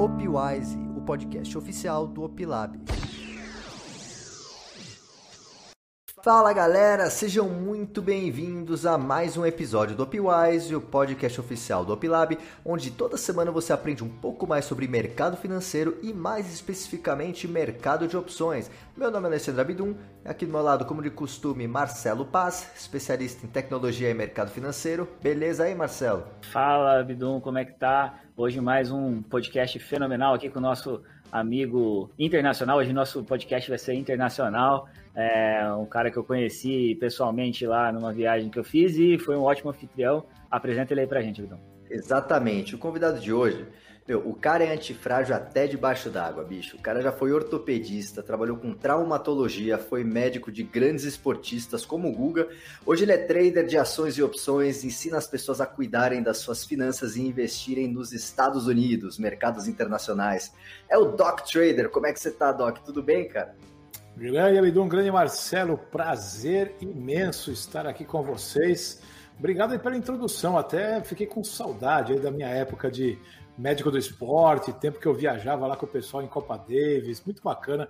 Opwise, o podcast oficial do Opilab. Fala galera, sejam muito bem-vindos a mais um episódio do Opwise, o podcast oficial do Opilab, onde toda semana você aprende um pouco mais sobre mercado financeiro e mais especificamente mercado de opções. Meu nome é Alessandro Abidum, aqui do meu lado, como de costume, Marcelo Paz, especialista em tecnologia e mercado financeiro. Beleza aí, Marcelo? Fala, Abidum, como é que tá? Hoje mais um podcast fenomenal aqui com o nosso amigo internacional. Hoje nosso podcast vai ser internacional. É um cara que eu conheci pessoalmente lá numa viagem que eu fiz e foi um ótimo anfitrião. Apresenta ele aí pra gente, Vidão. Exatamente. O convidado de hoje, meu, o cara é antifrágil até debaixo d'água, bicho. O cara já foi ortopedista, trabalhou com traumatologia, foi médico de grandes esportistas como o Guga. Hoje ele é trader de ações e opções, ensina as pessoas a cuidarem das suas finanças e investirem nos Estados Unidos, mercados internacionais. É o Doc Trader. Como é que você tá, Doc? Tudo bem, cara? Grande Abidum, grande Marcelo, prazer imenso estar aqui com vocês. Obrigado pela introdução, até fiquei com saudade da minha época de médico do esporte, tempo que eu viajava lá com o pessoal em Copa Davis, muito bacana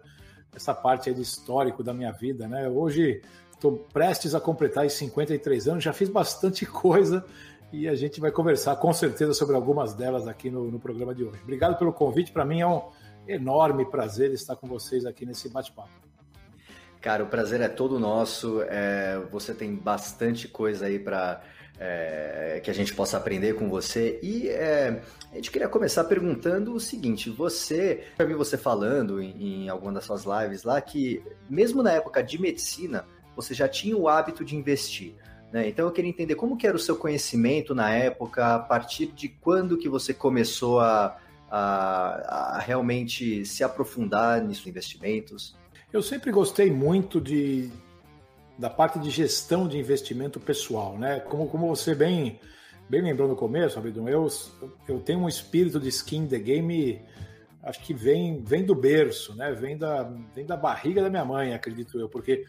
essa parte aí de histórico da minha vida, né? Hoje estou prestes a completar os 53 anos, já fiz bastante coisa e a gente vai conversar com certeza sobre algumas delas aqui no, no programa de hoje. Obrigado pelo convite, para mim é um enorme prazer estar com vocês aqui nesse bate-papo. Cara, o prazer é todo nosso. É, você tem bastante coisa aí para é, que a gente possa aprender com você. E é, a gente queria começar perguntando o seguinte: você, já vi você falando em, em alguma das suas lives lá que, mesmo na época de medicina, você já tinha o hábito de investir. Né? Então eu queria entender como que era o seu conhecimento na época, a partir de quando que você começou a, a, a realmente se aprofundar nisso investimentos. Eu sempre gostei muito de, da parte de gestão de investimento pessoal, né? Como, como você bem, bem lembrou no começo, Abidon, eu, eu tenho um espírito de skin the game, acho que vem, vem do berço, né? Vem da, vem da barriga da minha mãe, acredito eu, porque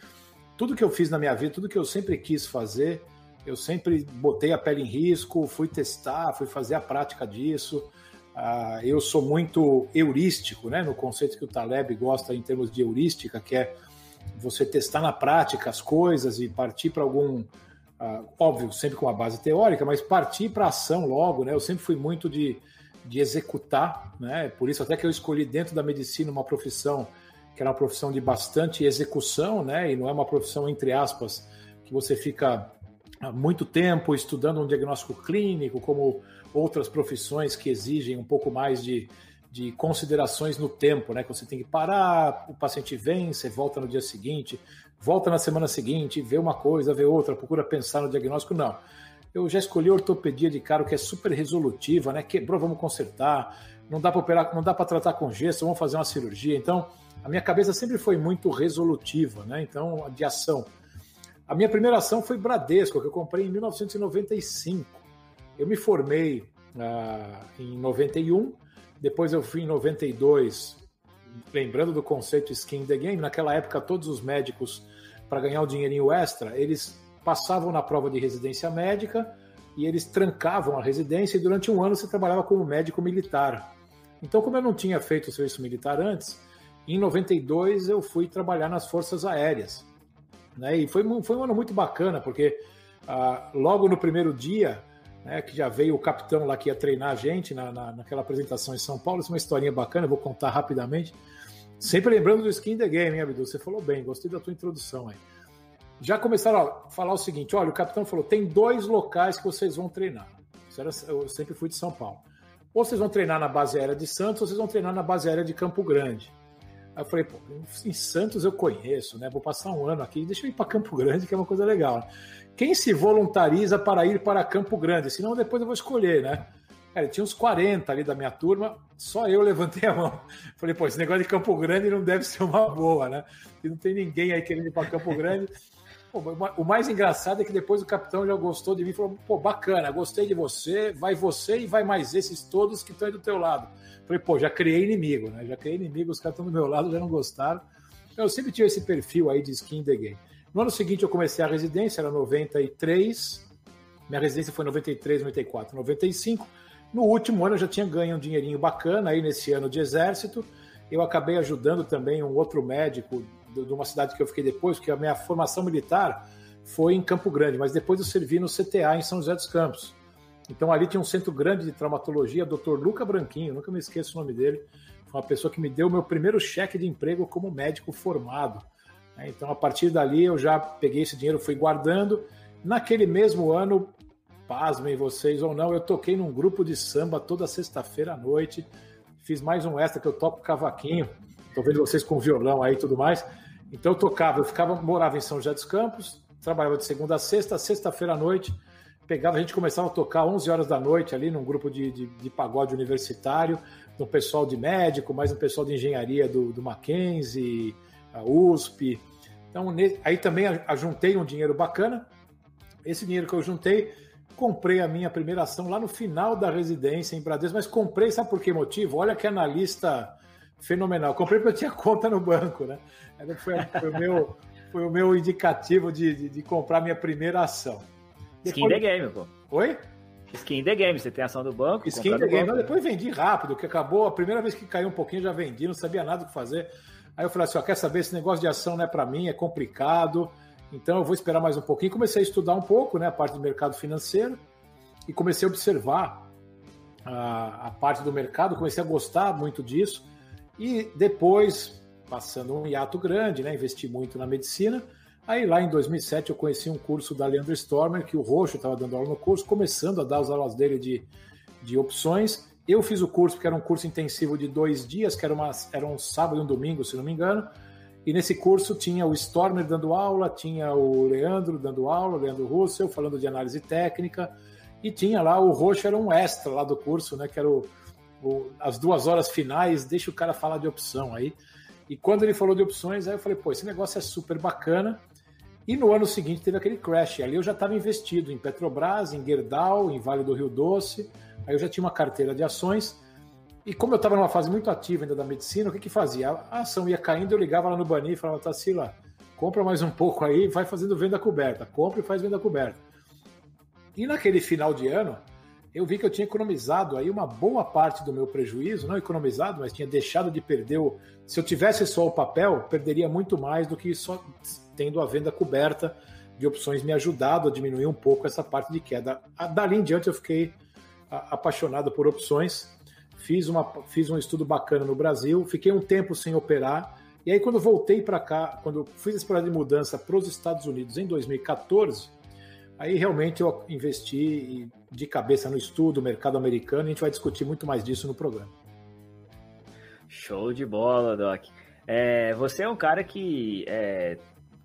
tudo que eu fiz na minha vida, tudo que eu sempre quis fazer, eu sempre botei a pele em risco, fui testar, fui fazer a prática disso. Uh, eu sou muito heurístico, né, no conceito que o Taleb gosta em termos de heurística, que é você testar na prática as coisas e partir para algum, uh, óbvio, sempre com uma base teórica, mas partir para ação logo, né? Eu sempre fui muito de, de executar, né? Por isso até que eu escolhi dentro da medicina uma profissão que era uma profissão de bastante execução, né? E não é uma profissão entre aspas que você fica muito tempo estudando um diagnóstico clínico, como outras profissões que exigem um pouco mais de, de considerações no tempo, né? Que você tem que parar, o paciente vem, você volta no dia seguinte, volta na semana seguinte, vê uma coisa, vê outra, procura pensar no diagnóstico. Não. Eu já escolhi ortopedia de cara que é super resolutiva, né? Quebrou, vamos consertar. Não dá para operar, não dá para tratar com gesso, vamos fazer uma cirurgia. Então, a minha cabeça sempre foi muito resolutiva, né? Então, de ação. A minha primeira ação foi Bradesco, que eu comprei em 1995. Eu me formei ah, em 91, depois eu fui em 92, lembrando do conceito skin the game, naquela época todos os médicos, para ganhar o dinheirinho extra, eles passavam na prova de residência médica e eles trancavam a residência e durante um ano você trabalhava como médico militar. Então, como eu não tinha feito o serviço militar antes, em 92 eu fui trabalhar nas Forças Aéreas. Né? E foi, foi um ano muito bacana, porque ah, logo no primeiro dia né, que já veio o capitão lá que ia treinar a gente na, na, naquela apresentação em São Paulo. Isso é uma historinha bacana, eu vou contar rapidamente. Sempre lembrando do Skin the Game, hein, Abdul? Você falou bem, gostei da tua introdução aí. Já começaram a falar o seguinte: olha, o capitão falou, tem dois locais que vocês vão treinar. Eu sempre fui de São Paulo. Ou vocês vão treinar na base aérea de Santos, ou vocês vão treinar na base aérea de Campo Grande. Aí eu falei, pô, em Santos eu conheço, né? Vou passar um ano aqui, deixa eu ir para Campo Grande, que é uma coisa legal. Quem se voluntariza para ir para Campo Grande? Senão depois eu vou escolher, né? Cara, tinha uns 40 ali da minha turma, só eu levantei a mão. Falei, pô, esse negócio de Campo Grande não deve ser uma boa, né? E não tem ninguém aí querendo ir para Campo Grande. Pô, o mais engraçado é que depois o capitão já gostou de mim e falou: pô, bacana, gostei de você, vai você e vai mais esses todos que estão aí do teu lado. Falei, pô, já criei inimigo, né? Já criei inimigo, os caras estão do meu lado, já não gostaram. Eu sempre tive esse perfil aí de skin the game. No ano seguinte eu comecei a residência, era 93. Minha residência foi 93, 94, 95. No último ano eu já tinha ganho um dinheirinho bacana aí nesse ano de exército. Eu acabei ajudando também um outro médico de uma cidade que eu fiquei depois, porque a minha formação militar foi em Campo Grande, mas depois eu servi no CTA em São José dos Campos. Então ali tinha um centro grande de traumatologia, Dr. Luca Branquinho, nunca me esqueço o nome dele. Foi uma pessoa que me deu o meu primeiro cheque de emprego como médico formado. Né? Então a partir dali eu já peguei esse dinheiro, fui guardando. Naquele mesmo ano, pasmem vocês ou não, eu toquei num grupo de samba toda sexta-feira à noite. Fiz mais um extra que eu toco cavaquinho. Estou vendo vocês com violão aí e tudo mais. Então eu tocava, eu ficava, morava em São José dos Campos, trabalhava de segunda a sexta, sexta-feira à noite, pegava, a gente começava a tocar 11 horas da noite ali num grupo de, de, de pagode universitário, no pessoal de médico, mais um pessoal de engenharia do, do Mackenzie, a USP. Então, aí também juntei um dinheiro bacana. Esse dinheiro que eu juntei, comprei a minha primeira ação lá no final da residência em Bradesco, mas comprei, sabe por que motivo? Olha que analista fenomenal. Comprei porque eu tinha conta no banco, né? Foi, foi, o, meu, foi o meu indicativo de, de, de comprar minha primeira ação. Skin the game, pô. Oi? Skin the game, você tem ação do banco. Skin the game. Banco. depois vendi rápido, que acabou. A primeira vez que caiu um pouquinho já vendi, não sabia nada o que fazer. Aí eu falei assim: ó, quer saber? Esse negócio de ação não é para mim, é complicado. Então eu vou esperar mais um pouquinho. Comecei a estudar um pouco, né, a parte do mercado financeiro e comecei a observar a, a parte do mercado. Comecei a gostar muito disso e depois, passando um hiato grande, né, investi muito na medicina Aí lá em 2007 eu conheci um curso da Leandro Stormer, que o Roxo estava dando aula no curso, começando a dar as aulas dele de, de opções. Eu fiz o curso, porque era um curso intensivo de dois dias, que era, uma, era um sábado e um domingo, se não me engano. E nesse curso tinha o Stormer dando aula, tinha o Leandro dando aula, o Leandro Russell falando de análise técnica, e tinha lá o Roxo, era um extra lá do curso, né? Que era o, o, as duas horas finais, deixa o cara falar de opção aí. E quando ele falou de opções, aí eu falei, pô, esse negócio é super bacana. E no ano seguinte teve aquele crash. Ali eu já estava investido em Petrobras, em Gerdau, em Vale do Rio Doce. Aí eu já tinha uma carteira de ações. E como eu estava numa fase muito ativa ainda da medicina, o que que fazia? A ação ia caindo, eu ligava lá no Bani e falava, Tassila, compra mais um pouco aí, vai fazendo venda coberta. Compra e faz venda coberta. E naquele final de ano, eu vi que eu tinha economizado aí uma boa parte do meu prejuízo, não economizado, mas tinha deixado de perder o... Se eu tivesse só o papel, perderia muito mais do que só tendo a venda coberta de opções me ajudado a diminuir um pouco essa parte de queda. Dali em diante eu fiquei apaixonado por opções, fiz, uma, fiz um estudo bacana no Brasil, fiquei um tempo sem operar, e aí quando voltei para cá, quando fiz esse projeto de mudança para os Estados Unidos em 2014, aí realmente eu investi de cabeça no estudo, mercado americano, e a gente vai discutir muito mais disso no programa. Show de bola, Doc. É, você é um cara que é,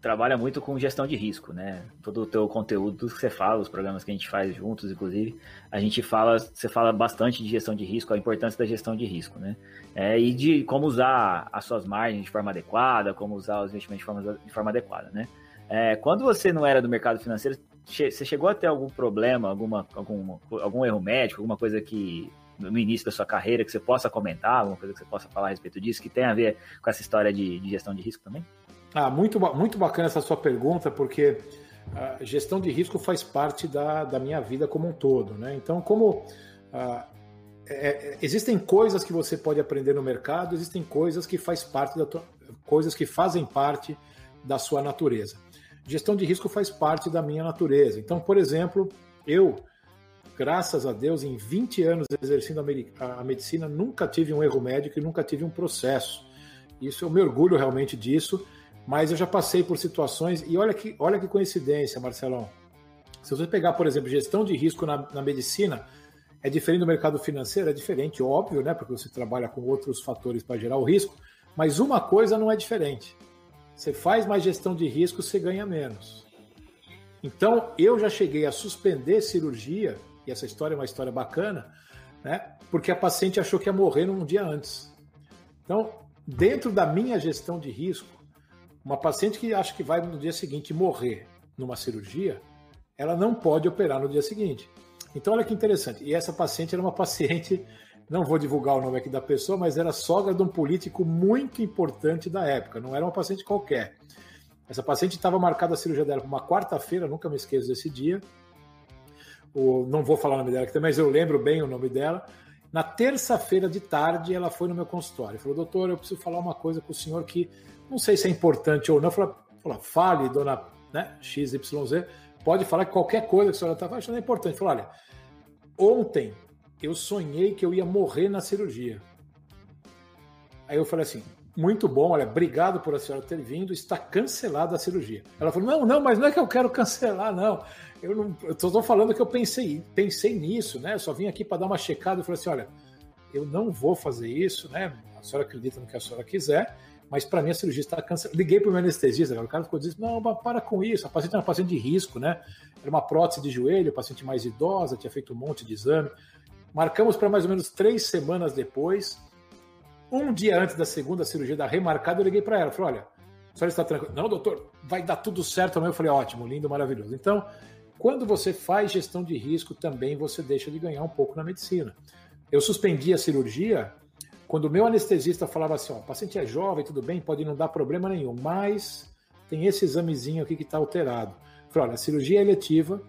trabalha muito com gestão de risco, né? Todo o teu conteúdo, tudo que você fala, os programas que a gente faz juntos, inclusive, a gente fala, você fala bastante de gestão de risco, a importância da gestão de risco, né? É, e de como usar as suas margens de forma adequada, como usar os investimentos de forma, de forma adequada, né? É, quando você não era do mercado financeiro, você chegou a ter algum problema, alguma, algum, algum erro médico, alguma coisa que no início da sua carreira que você possa comentar, alguma coisa que você possa falar a respeito disso, que tem a ver com essa história de, de gestão de risco também? Ah, muito, muito bacana essa sua pergunta, porque a gestão de risco faz parte da, da minha vida como um todo. Né? Então, como ah, é, é, existem coisas que você pode aprender no mercado, existem coisas que faz parte da tua, coisas que fazem parte da sua natureza. Gestão de risco faz parte da minha natureza. Então, por exemplo, eu, graças a Deus, em 20 anos exercendo a medicina, nunca tive um erro médico e nunca tive um processo. Isso eu me orgulho realmente disso mas eu já passei por situações, e olha que, olha que coincidência, Marcelão. Se você pegar, por exemplo, gestão de risco na, na medicina, é diferente do mercado financeiro? É diferente, óbvio, né? Porque você trabalha com outros fatores para gerar o risco, mas uma coisa não é diferente. Você faz mais gestão de risco, você ganha menos. Então, eu já cheguei a suspender cirurgia, e essa história é uma história bacana, né? Porque a paciente achou que ia morrer num dia antes. Então, dentro da minha gestão de risco, uma paciente que acha que vai no dia seguinte morrer numa cirurgia, ela não pode operar no dia seguinte. Então, olha que interessante. E essa paciente era uma paciente, não vou divulgar o nome aqui da pessoa, mas era sogra de um político muito importante da época, não era uma paciente qualquer. Essa paciente estava marcada a cirurgia dela para uma quarta-feira, nunca me esqueço desse dia. o, não vou falar o nome dela aqui, mas eu lembro bem o nome dela. Na terça-feira de tarde, ela foi no meu consultório. Falou, doutor, eu preciso falar uma coisa com o senhor que não sei se é importante ou não. Falou, fale, dona né, XYZ, pode falar que qualquer coisa que a senhora está achando é importante. Falou, olha, ontem eu sonhei que eu ia morrer na cirurgia. Aí eu falei assim, muito bom, olha, obrigado por a senhora ter vindo, está cancelada a cirurgia. Ela falou, não, não, mas não é que eu quero cancelar, não. Eu não estou falando que eu pensei, pensei nisso, né? Eu só vim aqui para dar uma checada e falei assim, olha, eu não vou fazer isso, né? A senhora acredita no que a senhora quiser, mas para mim a cirurgia está cancelada. Liguei para o meu anestesista, o cara ficou dizendo, não, para com isso, a paciente era uma paciente de risco, né? Era uma prótese de joelho, paciente mais idosa, tinha feito um monte de exame. Marcamos para mais ou menos três semanas depois, um dia antes da segunda cirurgia da remarcada, eu liguei para ela. Falei: olha, a senhora está tranquila? Não, doutor, vai dar tudo certo amanhã. Eu falei: ótimo, lindo, maravilhoso. Então, quando você faz gestão de risco, também você deixa de ganhar um pouco na medicina. Eu suspendi a cirurgia quando o meu anestesista falava assim: ó, o paciente é jovem, tudo bem, pode não dar problema nenhum, mas tem esse examezinho aqui que está alterado. Falei: olha, a cirurgia é eletiva.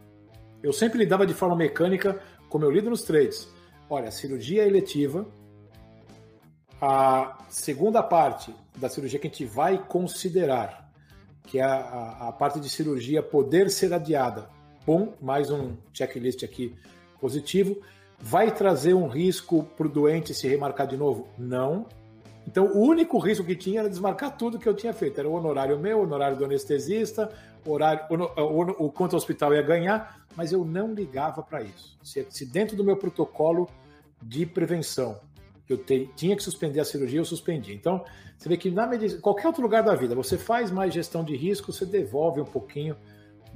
Eu sempre lidava de forma mecânica, como eu lido nos trades. Olha, a cirurgia é eletiva, a segunda parte da cirurgia que a gente vai considerar, que é a, a, a parte de cirurgia poder ser adiada, bom, mais um checklist aqui positivo, vai trazer um risco para o doente se remarcar de novo? Não. Então, o único risco que tinha era desmarcar tudo que eu tinha feito. Era o honorário meu, o honorário do anestesista, o, horário, o, o, o quanto o hospital ia ganhar, mas eu não ligava para isso. Se, se dentro do meu protocolo de prevenção eu te, tinha que suspender a cirurgia, eu suspendi. Então, você vê que na medicina, qualquer outro lugar da vida, você faz mais gestão de risco, você devolve um pouquinho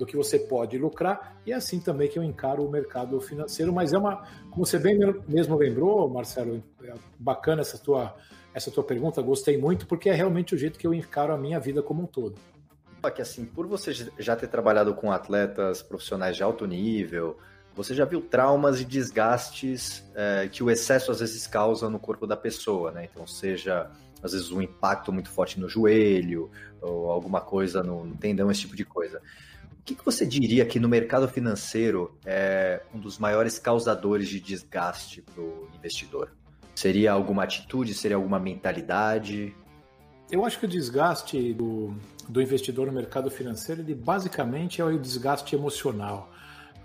do que você pode lucrar, e é assim também que eu encaro o mercado financeiro, mas é uma, como você bem mesmo lembrou, Marcelo, é bacana essa tua, essa tua pergunta, gostei muito, porque é realmente o jeito que eu encaro a minha vida como um todo. Que assim, por você já ter trabalhado com atletas profissionais de alto nível, você já viu traumas e desgastes é, que o excesso às vezes causa no corpo da pessoa, né? Então, seja às vezes um impacto muito forte no joelho ou alguma coisa no, no tendão, esse tipo de coisa. Que, que você diria que no mercado financeiro é um dos maiores causadores de desgaste para o investidor? Seria alguma atitude? Seria alguma mentalidade? Eu acho que o desgaste do, do investidor no mercado financeiro, ele basicamente é o desgaste emocional.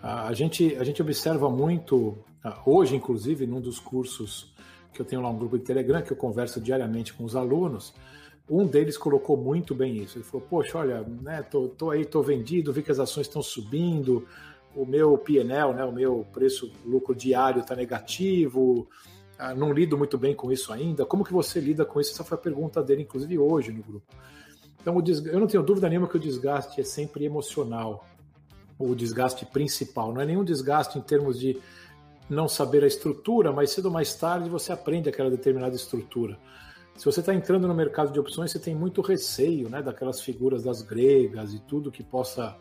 A gente, a gente observa muito, hoje, inclusive, num dos cursos que eu tenho lá um grupo de Telegram, que eu converso diariamente com os alunos, um deles colocou muito bem isso. Ele falou: Poxa, olha, né, tô, tô aí, tô vendido, vi que as ações estão subindo, o meu PNL, né, o meu preço lucro diário está negativo, ah, não lido muito bem com isso ainda. Como que você lida com isso? Essa foi a pergunta dele, inclusive hoje no grupo. Então, eu não tenho dúvida nenhuma que o desgaste é sempre emocional o desgaste principal. Não é nenhum desgaste em termos de não saber a estrutura, mas cedo ou mais tarde você aprende aquela determinada estrutura. Se você está entrando no mercado de opções, você tem muito receio né, daquelas figuras das gregas e tudo que possa.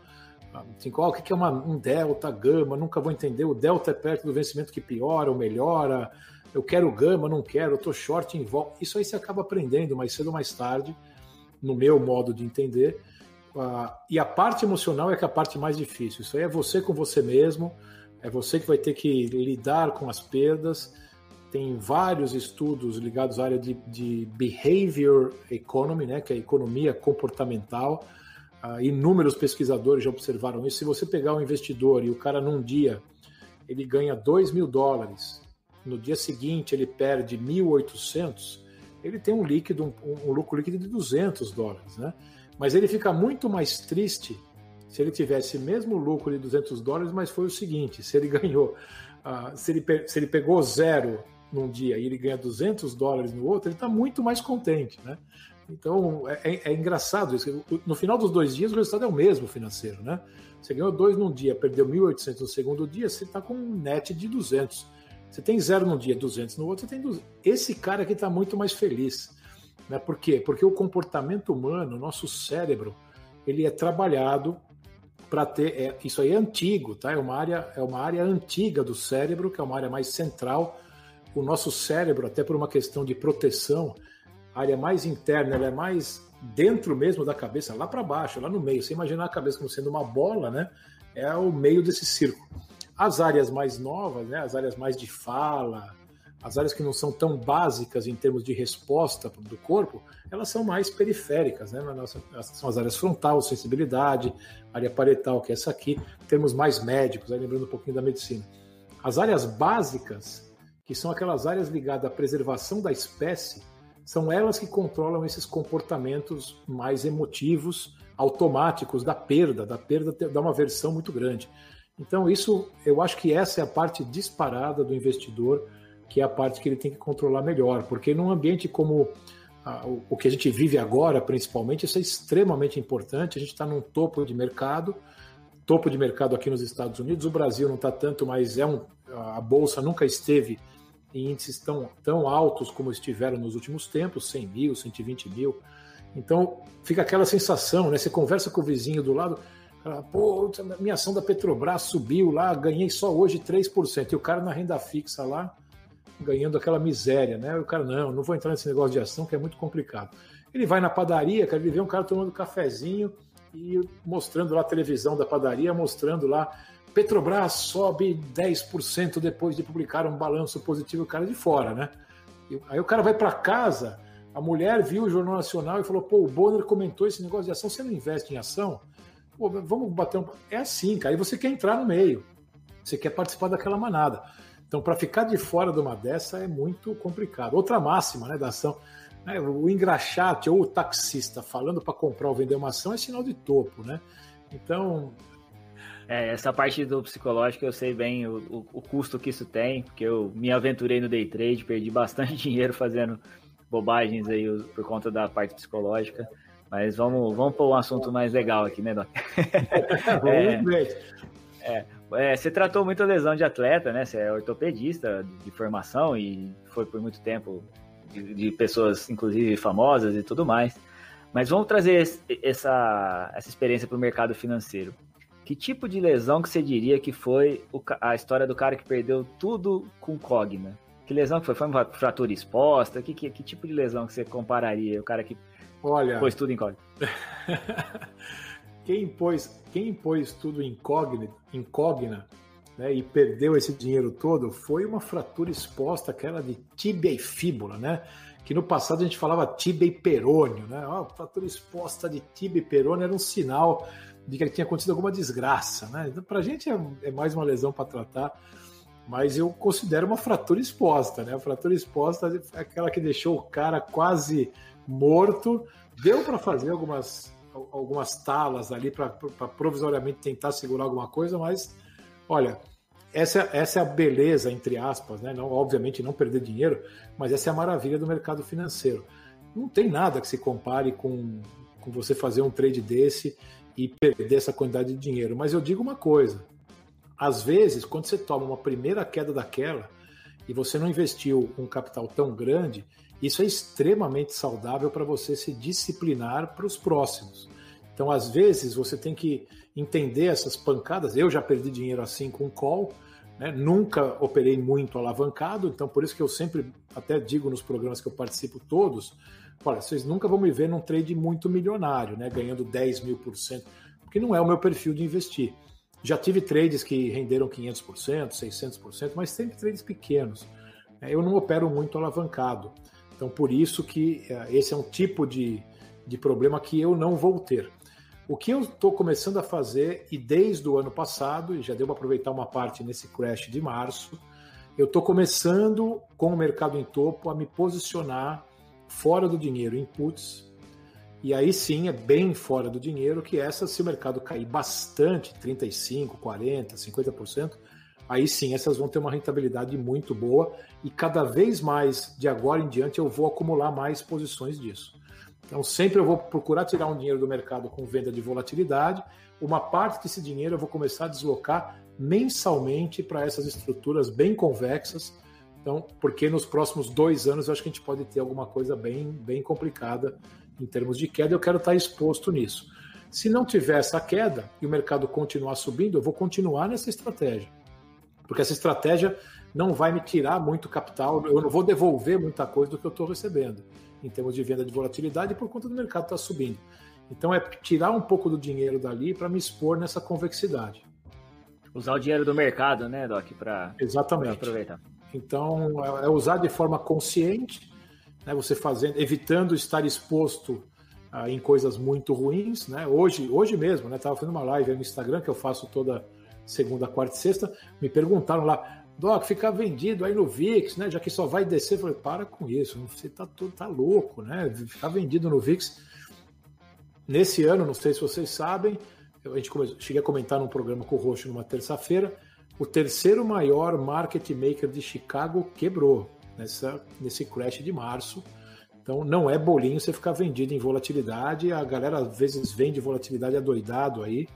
Assim, qual, o que é uma, um delta, gama? Nunca vou entender. O delta é perto do vencimento que piora ou melhora. Eu quero gama, não quero. Estou short em volta. Isso aí você acaba aprendendo mais cedo ou mais tarde, no meu modo de entender. Uh, e a parte emocional é que é a parte mais difícil. Isso aí é você com você mesmo, é você que vai ter que lidar com as perdas. Tem vários estudos ligados à área de, de behavior economy, né, que é a economia comportamental. Uh, inúmeros pesquisadores já observaram isso. Se você pegar um investidor e o cara num dia ele ganha 2 mil dólares, no dia seguinte ele perde 1.800, ele tem um líquido, um, um lucro líquido de 200 dólares, né? Mas ele fica muito mais triste se ele tivesse mesmo lucro de 200 dólares, mas foi o seguinte: se ele ganhou, uh, se, ele, se ele pegou zero num dia e ele ganha 200 dólares no outro, ele está muito mais contente, né? Então é, é, é, engraçado isso. No final dos dois dias, o resultado é o mesmo financeiro, né? Você ganhou dois num dia, perdeu 1.800 no segundo dia, você está com um net de 200. Você tem zero num dia, 200 no outro, você tem 200. Esse cara aqui está muito mais feliz. Né? Por quê? Porque o comportamento humano, nosso cérebro, ele é trabalhado para ter. É, isso aí é antigo, tá? É uma, área, é uma área antiga do cérebro, que é uma área mais central. O nosso cérebro, até por uma questão de proteção, a área mais interna, ela é mais dentro mesmo da cabeça, lá para baixo, lá no meio. Você imaginar a cabeça como sendo uma bola, né? É o meio desse círculo. As áreas mais novas, né, as áreas mais de fala, as áreas que não são tão básicas em termos de resposta do corpo, elas são mais periféricas, né? São as áreas frontal, sensibilidade, área parietal, que é essa aqui, termos mais médicos, aí lembrando um pouquinho da medicina. As áreas básicas, que são aquelas áreas ligadas à preservação da espécie, são elas que controlam esses comportamentos mais emotivos, automáticos da perda, da perda dá uma versão muito grande. Então, isso, eu acho que essa é a parte disparada do investidor, que é a parte que ele tem que controlar melhor, porque num ambiente como o que a gente vive agora, principalmente, isso é extremamente importante. A gente está num topo de mercado, topo de mercado aqui nos Estados Unidos. O Brasil não está tanto, mas é um, a bolsa nunca esteve em índices tão, tão altos como estiveram nos últimos tempos 100 mil, 120 mil. Então fica aquela sensação, né? Você conversa com o vizinho do lado, fala, pô, minha ação da Petrobras subiu lá, ganhei só hoje 3%. E o cara na renda fixa lá ganhando aquela miséria, né? O cara, não, não vou entrar nesse negócio de ação que é muito complicado. Ele vai na padaria, ele vê um cara tomando cafezinho e mostrando lá a televisão da padaria, mostrando lá Petrobras sobe 10% depois de publicar um balanço positivo, o cara de fora, né? Aí o cara vai para casa, a mulher viu o Jornal Nacional e falou: pô, o Bonner comentou esse negócio de ação, você não investe em ação? Pô, vamos bater um. É assim, cara, e você quer entrar no meio, você quer participar daquela manada. Então, para ficar de fora de uma dessa é muito complicado. Outra máxima né, da ação, né, o engraxate ou o taxista falando para comprar ou vender uma ação é sinal de topo, né? Então. É, essa parte do psicológico eu sei bem o, o, o, custo que isso tem, porque eu me aventurei no day trade, perdi bastante dinheiro fazendo bobagens aí por conta da parte psicológica. Mas vamos, vamos para um assunto mais legal aqui, né, Doc? é, é, é, você tratou muita lesão de atleta, né? Você é ortopedista de formação e foi por muito tempo de, de pessoas, inclusive famosas e tudo mais. Mas vamos trazer essa, essa experiência para o mercado financeiro. Que tipo de lesão que você diria que foi a história do cara que perdeu tudo com cogna? Que lesão que foi? Foi uma fratura exposta? Que, que, que tipo de lesão que você compararia? O cara que Olha, pôs tudo em cogna? quem pôs, quem pôs tudo incógnito, incógnita né, e perdeu esse dinheiro todo foi uma fratura exposta, aquela de tíbia e fíbula, né? Que no passado a gente falava tíbia e perônio, né? Oh, fratura exposta de tíbia e perônio era um sinal de que tinha acontecido alguma desgraça, né? Então, para a gente é, é mais uma lesão para tratar, mas eu considero uma fratura exposta, né? A fratura exposta é aquela que deixou o cara quase morto. Deu para fazer algumas algumas talas ali para provisoriamente tentar segurar alguma coisa, mas olha, essa, essa é a beleza, entre aspas, né? Não, obviamente não perder dinheiro, mas essa é a maravilha do mercado financeiro. Não tem nada que se compare com, com você fazer um trade desse e perder essa quantidade de dinheiro. Mas eu digo uma coisa: às vezes, quando você toma uma primeira queda daquela e você não investiu um capital tão grande, isso é extremamente saudável para você se disciplinar para os próximos. Então, às vezes, você tem que entender essas pancadas. Eu já perdi dinheiro assim com call, né? nunca operei muito alavancado, então por isso que eu sempre até digo nos programas que eu participo todos: olha, vocês nunca vão me ver num trade muito milionário, né? ganhando 10 mil por cento, porque não é o meu perfil de investir. Já tive trades que renderam 500%, 600%, mas sempre trades pequenos. Eu não opero muito alavancado. Então, por isso que eh, esse é um tipo de, de problema que eu não vou ter. O que eu estou começando a fazer, e desde o ano passado, e já deu para aproveitar uma parte nesse crash de março, eu estou começando, com o mercado em topo, a me posicionar fora do dinheiro em puts. E aí sim é bem fora do dinheiro, que essa, se o mercado cair bastante, 35%, 40%, 50%, aí sim essas vão ter uma rentabilidade muito boa e cada vez mais de agora em diante eu vou acumular mais posições disso. Então sempre eu vou procurar tirar um dinheiro do mercado com venda de volatilidade, uma parte desse dinheiro eu vou começar a deslocar mensalmente para essas estruturas bem convexas. Então, porque nos próximos dois anos eu acho que a gente pode ter alguma coisa bem, bem complicada em termos de queda, eu quero estar exposto nisso. Se não tiver essa queda e o mercado continuar subindo, eu vou continuar nessa estratégia. Porque essa estratégia não vai me tirar muito capital, eu não vou devolver muita coisa do que eu estou recebendo em termos de venda de volatilidade por conta do mercado estar tá subindo. Então é tirar um pouco do dinheiro dali para me expor nessa convexidade. Usar o dinheiro do mercado, né, Doc, para aproveitar. Então, é, é usar de forma consciente, né, você fazendo, evitando estar exposto ah, em coisas muito ruins, né? Hoje, hoje mesmo, né, tava fazendo uma live no Instagram que eu faço toda segunda, quarta e sexta, me perguntaram lá, Doc, ficar vendido aí no VIX, né? Já que só vai descer, eu falei, para com isso, você tá, tá louco, né? Ficar vendido no VIX. Nesse ano, não sei se vocês sabem, a gente começou, cheguei a comentar num programa com o Roxo numa terça-feira, o terceiro maior market maker de Chicago quebrou nessa, nesse crash de março. Então não é bolinho você ficar vendido em volatilidade. A galera às vezes vende volatilidade adoidado aí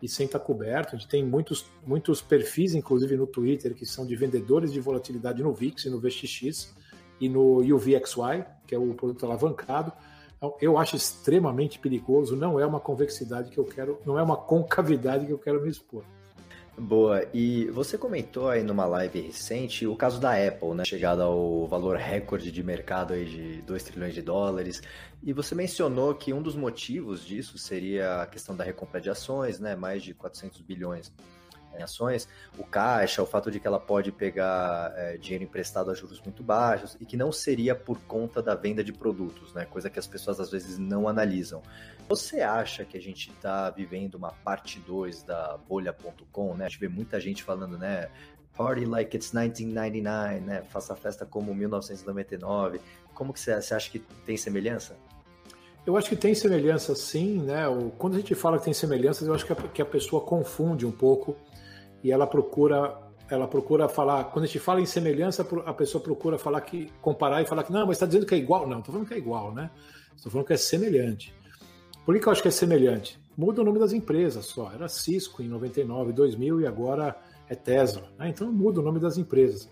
e sem estar coberto. A gente tem muitos, muitos perfis, inclusive no Twitter, que são de vendedores de volatilidade no VIX e no VXX e no UVXY, que é o produto alavancado. Então, eu acho extremamente perigoso, não é uma convexidade que eu quero, não é uma concavidade que eu quero me expor. Boa, e você comentou aí numa live recente o caso da Apple, né? Chegada ao valor recorde de mercado aí de 2 trilhões de dólares. E você mencionou que um dos motivos disso seria a questão da recompra de ações, né? Mais de 400 bilhões em ações, o caixa, o fato de que ela pode pegar é, dinheiro emprestado a juros muito baixos e que não seria por conta da venda de produtos, né? Coisa que as pessoas às vezes não analisam. Você acha que a gente está vivendo uma parte 2 da bolha.com, né? A gente vê muita gente falando, né? Party like it's 1999, né? Faça a festa como 1999. Como que você, você acha que tem semelhança? Eu acho que tem semelhança sim, né? Quando a gente fala que tem semelhanças, eu acho que a pessoa confunde um pouco e ela procura ela procura falar, quando a gente fala em semelhança, a pessoa procura falar que comparar e falar que não, mas está dizendo que é igual. Não, estou falando que é igual, né? Estou falando que é semelhante. Por que, que eu acho que é semelhante? Muda o nome das empresas só. Era Cisco em 99, 2000 e agora é Tesla. Né? Então muda o nome das empresas.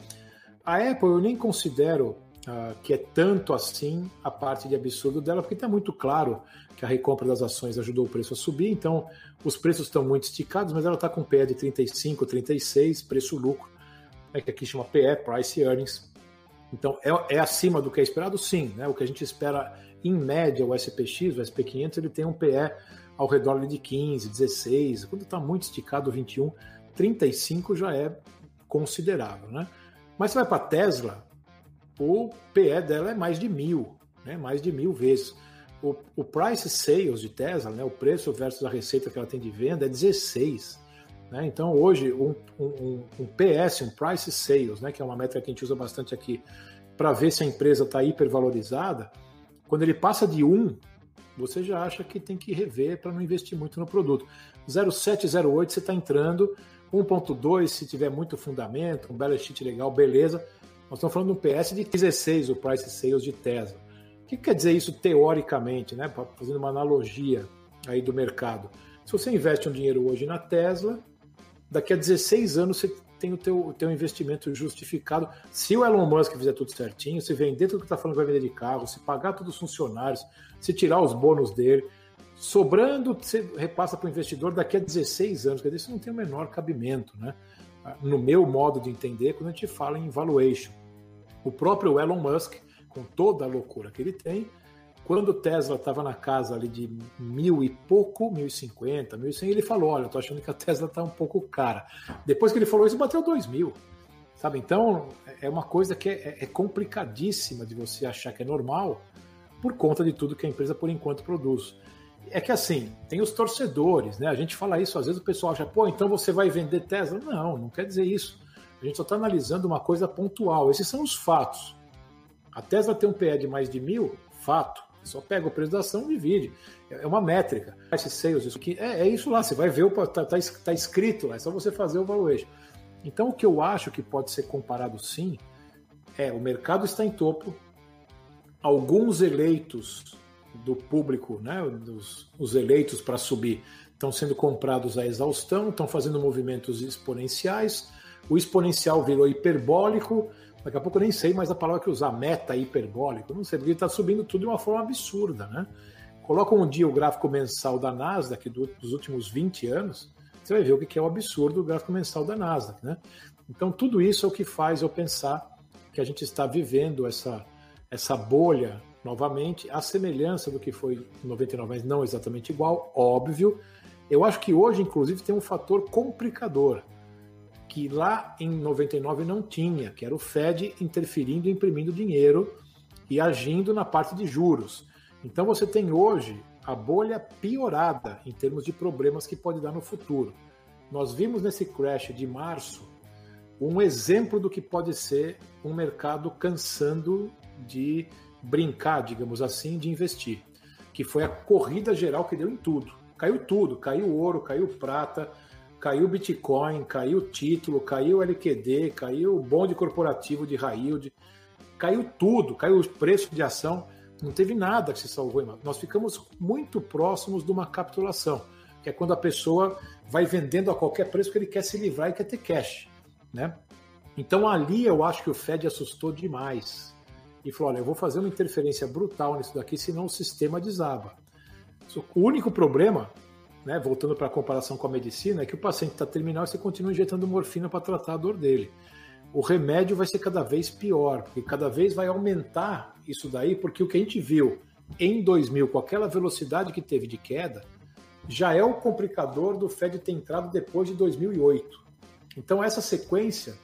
A Apple eu nem considero uh, que é tanto assim a parte de absurdo dela, porque está muito claro que a recompra das ações ajudou o preço a subir, então os preços estão muito esticados, mas ela está com PE de 35, 36, preço-lucro, né, que aqui chama PE, Price Earnings. Então é, é, acima do que é esperado? Sim. Né? O que a gente espera, em média, o SPX, o SP500, ele tem um PE ao redor de 15, 16, quando está muito esticado, 21, 35 já é considerável. Né? Mas você vai para a Tesla, o PE dela é mais de mil, né? mais de mil vezes. O, o price sales de Tesla, né? o preço versus a receita que ela tem de venda, é 16. Né? Então, hoje, um, um, um, PS, um price sales, né? que é uma métrica que a gente usa bastante aqui, para ver se a empresa está hipervalorizada, quando ele passa de 1, você já acha que tem que rever para não investir muito no produto. 0,7, 0,8 você está entrando, 1,2 se tiver muito fundamento, um balance sheet legal, beleza. Nós estamos falando de um PS de 16, o price sales de Tesla. O que quer dizer isso teoricamente, né? Fazendo uma analogia aí do mercado. Se você investe um dinheiro hoje na Tesla, daqui a 16 anos você tem o teu, teu investimento justificado. Se o Elon Musk fizer tudo certinho, se vender tudo que está falando que vai vender de carro, se pagar todos os funcionários, se tirar os bônus dele, sobrando, você repassa para o investidor daqui a 16 anos. Quer dizer, isso não tem o menor cabimento, né? no meu modo de entender, quando a gente fala em valuation. O próprio Elon Musk, com toda a loucura que ele tem, quando o Tesla estava na casa ali de mil e pouco, mil e cinquenta, mil e cem, ele falou, olha, eu tô achando que a Tesla está um pouco cara. Depois que ele falou isso, bateu dois mil. Sabe? Então, é uma coisa que é, é complicadíssima de você achar que é normal por conta de tudo que a empresa, por enquanto, produz. É que assim, tem os torcedores, né? A gente fala isso, às vezes o pessoal acha, pô, então você vai vender Tesla? Não, não quer dizer isso. A gente só está analisando uma coisa pontual. Esses são os fatos. A Tesla tem um PE de mais de mil, fato. Você só pega o preço da ação e divide. É uma métrica. Esse sales, isso aqui, é, é isso lá. Você vai ver, está tá, tá escrito lá, é só você fazer o valuation. Então, o que eu acho que pode ser comparado sim é o mercado está em topo, alguns eleitos do público, né, dos, os eleitos para subir, estão sendo comprados à exaustão, estão fazendo movimentos exponenciais, o exponencial virou hiperbólico, daqui a pouco eu nem sei mais a palavra que usar, meta hiperbólico, não sei, porque está subindo tudo de uma forma absurda, né? Coloca um dia o gráfico mensal da Nasdaq dos últimos 20 anos, você vai ver o que é o absurdo do gráfico mensal da Nasdaq, né? Então tudo isso é o que faz eu pensar que a gente está vivendo essa, essa bolha novamente, a semelhança do que foi em 99, mas não exatamente igual, óbvio. Eu acho que hoje, inclusive, tem um fator complicador. Que lá em 99 não tinha, que era o Fed interferindo, imprimindo dinheiro e agindo na parte de juros. Então você tem hoje a bolha piorada em termos de problemas que pode dar no futuro. Nós vimos nesse crash de março um exemplo do que pode ser um mercado cansando de brincar, digamos assim, de investir, que foi a corrida geral que deu em tudo. Caiu tudo, caiu ouro, caiu prata, caiu Bitcoin, caiu título, caiu LQD, caiu bonde corporativo de yield, caiu tudo, caiu o preço de ação, não teve nada que se salvou. Nós ficamos muito próximos de uma capitulação, que é quando a pessoa vai vendendo a qualquer preço que ele quer se livrar e quer ter cash, né? Então ali eu acho que o Fed assustou demais e falou: olha, eu vou fazer uma interferência brutal nisso daqui, senão o sistema desaba. O único problema, né, voltando para a comparação com a medicina, é que o paciente está terminal e você continua injetando morfina para tratar a dor dele. O remédio vai ser cada vez pior, porque cada vez vai aumentar isso daí, porque o que a gente viu em 2000, com aquela velocidade que teve de queda, já é o complicador do Fed ter entrado depois de 2008. Então, essa sequência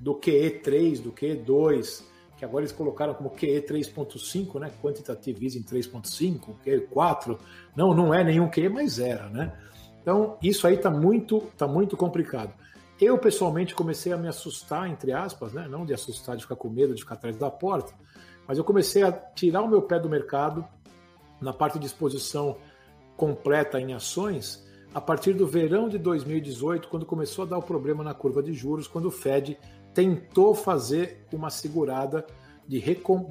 do QE3, do QE2, que agora eles colocaram como QE 3.5, né? Quantitative Easing 3.5, QE 4. Não, não é nenhum QE, mas era, né? Então, isso aí está muito, tá muito complicado. Eu, pessoalmente, comecei a me assustar, entre aspas, né? Não de assustar, de ficar com medo, de ficar atrás da porta, mas eu comecei a tirar o meu pé do mercado na parte de exposição completa em ações a partir do verão de 2018, quando começou a dar o problema na curva de juros, quando o Fed tentou fazer uma segurada de,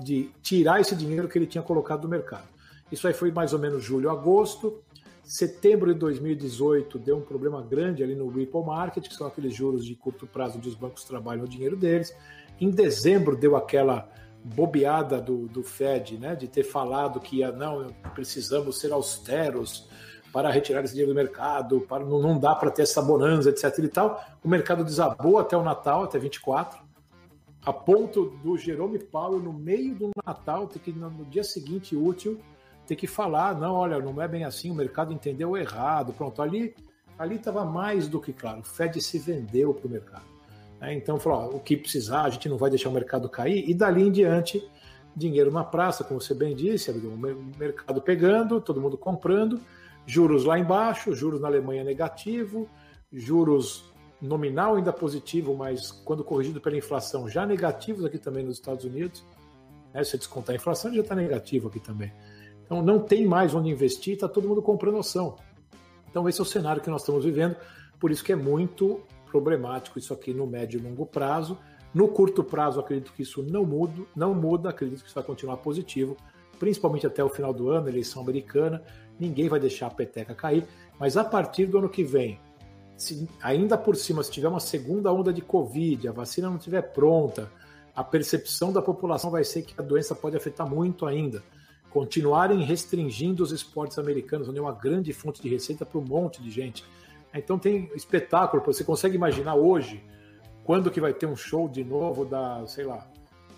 de tirar esse dinheiro que ele tinha colocado no mercado. Isso aí foi mais ou menos julho, agosto. Setembro de 2018 deu um problema grande ali no Ripple Market, que são aqueles juros de curto prazo onde os bancos trabalham o dinheiro deles. Em dezembro deu aquela bobeada do, do Fed, né, de ter falado que ia, não, precisamos ser austeros, para retirar esse dinheiro do mercado, para não, não dá para ter essa bonança, etc. e tal. O mercado desabou até o Natal, até 24, a ponto do Jerome Powell, no meio do Natal, ter que, no dia seguinte útil, ter que falar, não, olha, não é bem assim, o mercado entendeu errado, pronto, ali ali estava mais do que claro, o Fed se vendeu para o mercado. Né? Então falou, ó, o que precisar, a gente não vai deixar o mercado cair, e dali em diante, dinheiro na praça, como você bem disse, o mercado pegando, todo mundo comprando, Juros lá embaixo, juros na Alemanha negativo, juros nominal ainda positivo, mas quando corrigido pela inflação já negativos aqui também nos Estados Unidos. Né? Se descontar a inflação, já está negativo aqui também. Então não tem mais onde investir, está todo mundo comprando ação. Então esse é o cenário que nós estamos vivendo, por isso que é muito problemático isso aqui no médio e longo prazo. No curto prazo, acredito que isso não muda, não muda, acredito que isso vai continuar positivo, principalmente até o final do ano, eleição americana ninguém vai deixar a peteca cair, mas a partir do ano que vem, se, ainda por cima, se tiver uma segunda onda de Covid, a vacina não estiver pronta, a percepção da população vai ser que a doença pode afetar muito ainda. Continuarem restringindo os esportes americanos, onde é uma grande fonte de receita para um monte de gente. Então tem espetáculo, você consegue imaginar hoje quando que vai ter um show de novo da, sei lá,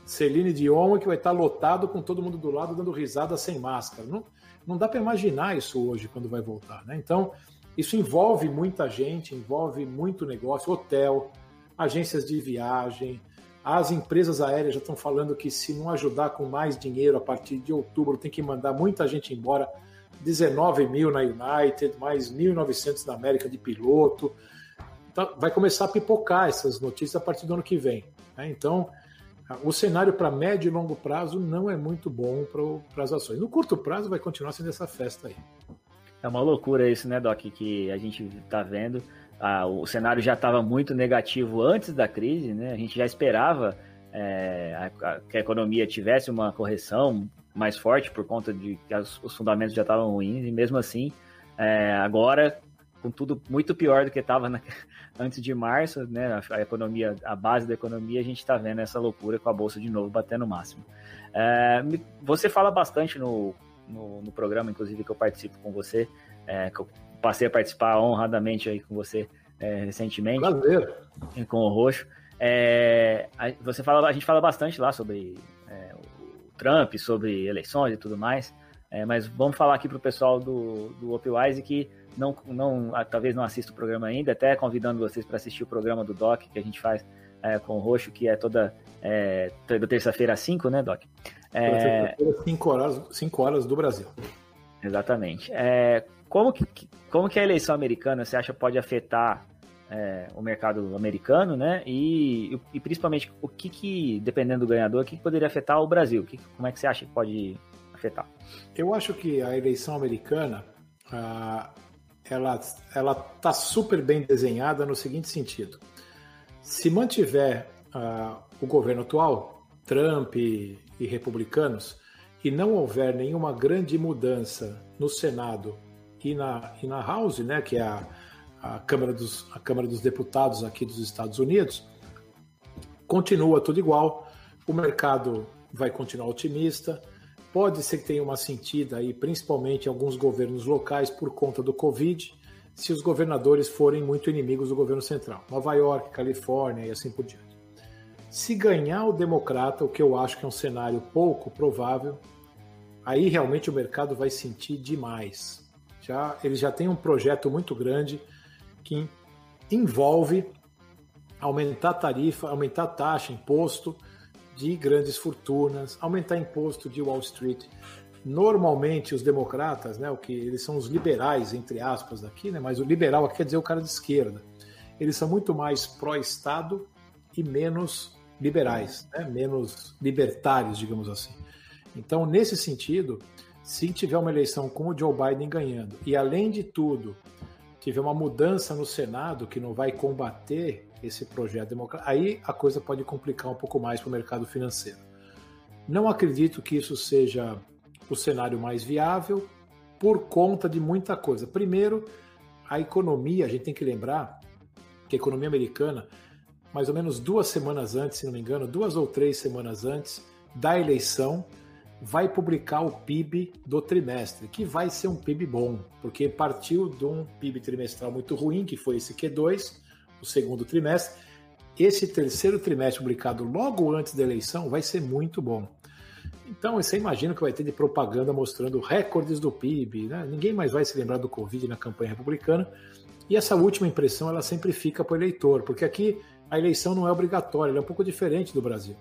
Celine Dion que vai estar lotado com todo mundo do lado dando risada sem máscara. Não, não dá para imaginar isso hoje quando vai voltar, né? Então, isso envolve muita gente, envolve muito negócio, hotel, agências de viagem, as empresas aéreas já estão falando que se não ajudar com mais dinheiro a partir de outubro, tem que mandar muita gente embora. 19 mil na United, mais 1.900 na América de piloto. Então, vai começar a pipocar essas notícias a partir do ano que vem. Né? Então, o cenário para médio e longo prazo não é muito bom para as ações. No curto prazo vai continuar sendo essa festa aí. É uma loucura isso, né, Doc, que a gente está vendo. Ah, o cenário já estava muito negativo antes da crise, né? A gente já esperava é, a, a, que a economia tivesse uma correção mais forte por conta de que as, os fundamentos já estavam ruins, e mesmo assim, é, agora com tudo muito pior do que estava antes de março, né? A, economia, a base da economia, a gente está vendo essa loucura com a bolsa de novo batendo o máximo. É, você fala bastante no, no, no, programa, inclusive que eu participo com você, é, que eu passei a participar honradamente aí com você é, recentemente. Prazer. Com o Roxo. É, a, você fala, a gente fala bastante lá sobre é, o Trump, sobre eleições e tudo mais. É, mas vamos falar aqui para o pessoal do, do Opwise que não, não, ah, talvez não assista o programa ainda, até convidando vocês para assistir o programa do Doc que a gente faz é, com o Roxo, que é toda, é, terça-feira às 5, né, Doc? É... 5 horas, 5 horas do Brasil. Exatamente. É, como, que, como que a eleição americana você acha pode afetar é, o mercado americano, né? E, e, principalmente o que, que dependendo do ganhador, o que, que poderia afetar o Brasil? Que, como é que você acha que pode afetar? Eu acho que a eleição americana ah, ela ela está super bem desenhada no seguinte sentido: se mantiver ah, o governo atual, Trump e, e republicanos, e não houver nenhuma grande mudança no Senado e na, e na House, né, que é a, a, Câmara dos, a Câmara dos Deputados aqui dos Estados Unidos, continua tudo igual, o mercado vai continuar otimista, pode ser que tenha uma sentida aí, principalmente em alguns governos locais por conta do Covid, se os governadores forem muito inimigos do governo central, Nova York, Califórnia e assim por diante. Se ganhar o democrata, o que eu acho que é um cenário pouco provável, aí realmente o mercado vai sentir demais. Já ele já tem um projeto muito grande que envolve aumentar tarifa, aumentar taxa, imposto de grandes fortunas, aumentar imposto de Wall Street. Normalmente os democratas, né, o que eles são os liberais entre aspas aqui, né, mas o liberal aqui quer dizer o cara de esquerda. Eles são muito mais pró-estado e menos liberais, né, menos libertários, digamos assim. Então, nesse sentido, se tiver uma eleição com o Joe Biden ganhando e além de tudo tiver uma mudança no Senado que não vai combater esse projeto democrático, aí a coisa pode complicar um pouco mais para o mercado financeiro. Não acredito que isso seja o cenário mais viável por conta de muita coisa. Primeiro, a economia, a gente tem que lembrar que a economia americana, mais ou menos duas semanas antes, se não me engano, duas ou três semanas antes da eleição, vai publicar o PIB do trimestre, que vai ser um PIB bom, porque partiu de um PIB trimestral muito ruim, que foi esse Q2, o segundo trimestre. Esse terceiro trimestre publicado logo antes da eleição vai ser muito bom. Então, você imagina que vai ter de propaganda mostrando recordes do PIB, né? ninguém mais vai se lembrar do Covid na campanha republicana. E essa última impressão ela sempre fica para o eleitor, porque aqui a eleição não é obrigatória, ela é um pouco diferente do Brasil.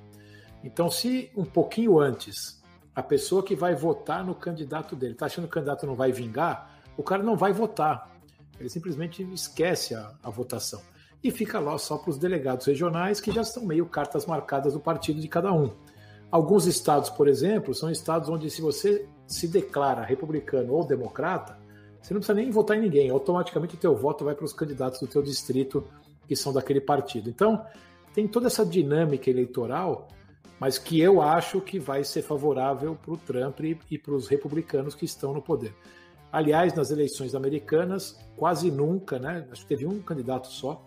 Então, se um pouquinho antes a pessoa que vai votar no candidato dele está achando que o candidato não vai vingar, o cara não vai votar. Ele simplesmente esquece a, a votação. E fica lá só para os delegados regionais, que já são meio cartas marcadas do partido de cada um. Alguns estados, por exemplo, são estados onde, se você se declara republicano ou democrata, você não precisa nem votar em ninguém, automaticamente o teu voto vai para os candidatos do teu distrito que são daquele partido. Então, tem toda essa dinâmica eleitoral mas que eu acho que vai ser favorável para o Trump e para os republicanos que estão no poder. Aliás, nas eleições americanas, quase nunca, né? Acho que teve um candidato só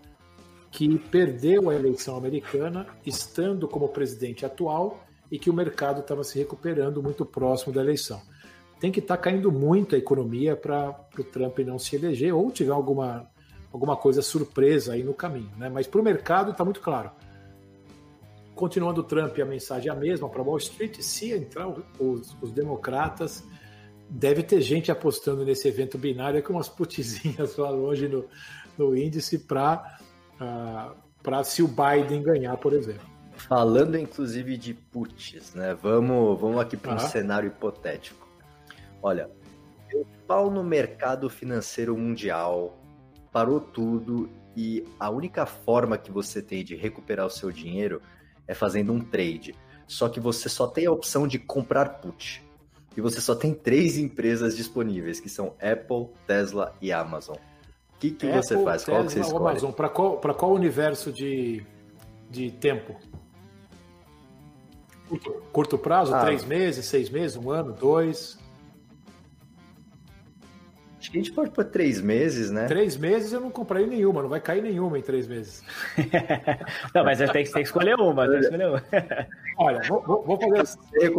que perdeu a eleição americana estando como presidente atual e que o mercado estava se recuperando muito próximo da eleição. Tem que estar tá caindo muito a economia para o Trump não se eleger ou tiver alguma, alguma coisa surpresa aí no caminho, né? Mas para o mercado está muito claro continuando o Trump, a mensagem é a mesma para Wall Street. Se entrar os, os, democratas, deve ter gente apostando nesse evento binário com umas putizinhas lá longe no, no índice para uh, se o Biden ganhar, por exemplo. Falando inclusive de puts, né? Vamos, vamos aqui para um ah. cenário hipotético. Olha, o pau no mercado financeiro mundial parou tudo e a única forma que você tem de recuperar o seu dinheiro é fazendo um trade. Só que você só tem a opção de comprar put. E você só tem três empresas disponíveis, que são Apple, Tesla e Amazon. O que, que Apple, você faz? Tesla, qual que você escolhe? Amazon, para qual, qual universo de, de tempo? Curto, curto prazo? Ah, três meses, seis meses, um ano, dois? Acho que a gente pode pôr três meses, né? Três meses eu não comprei nenhuma, não vai cair nenhuma em três meses. não, mas tem, tem que escolher uma, tem que escolher uma. Olha, vou, vou, fazer assim.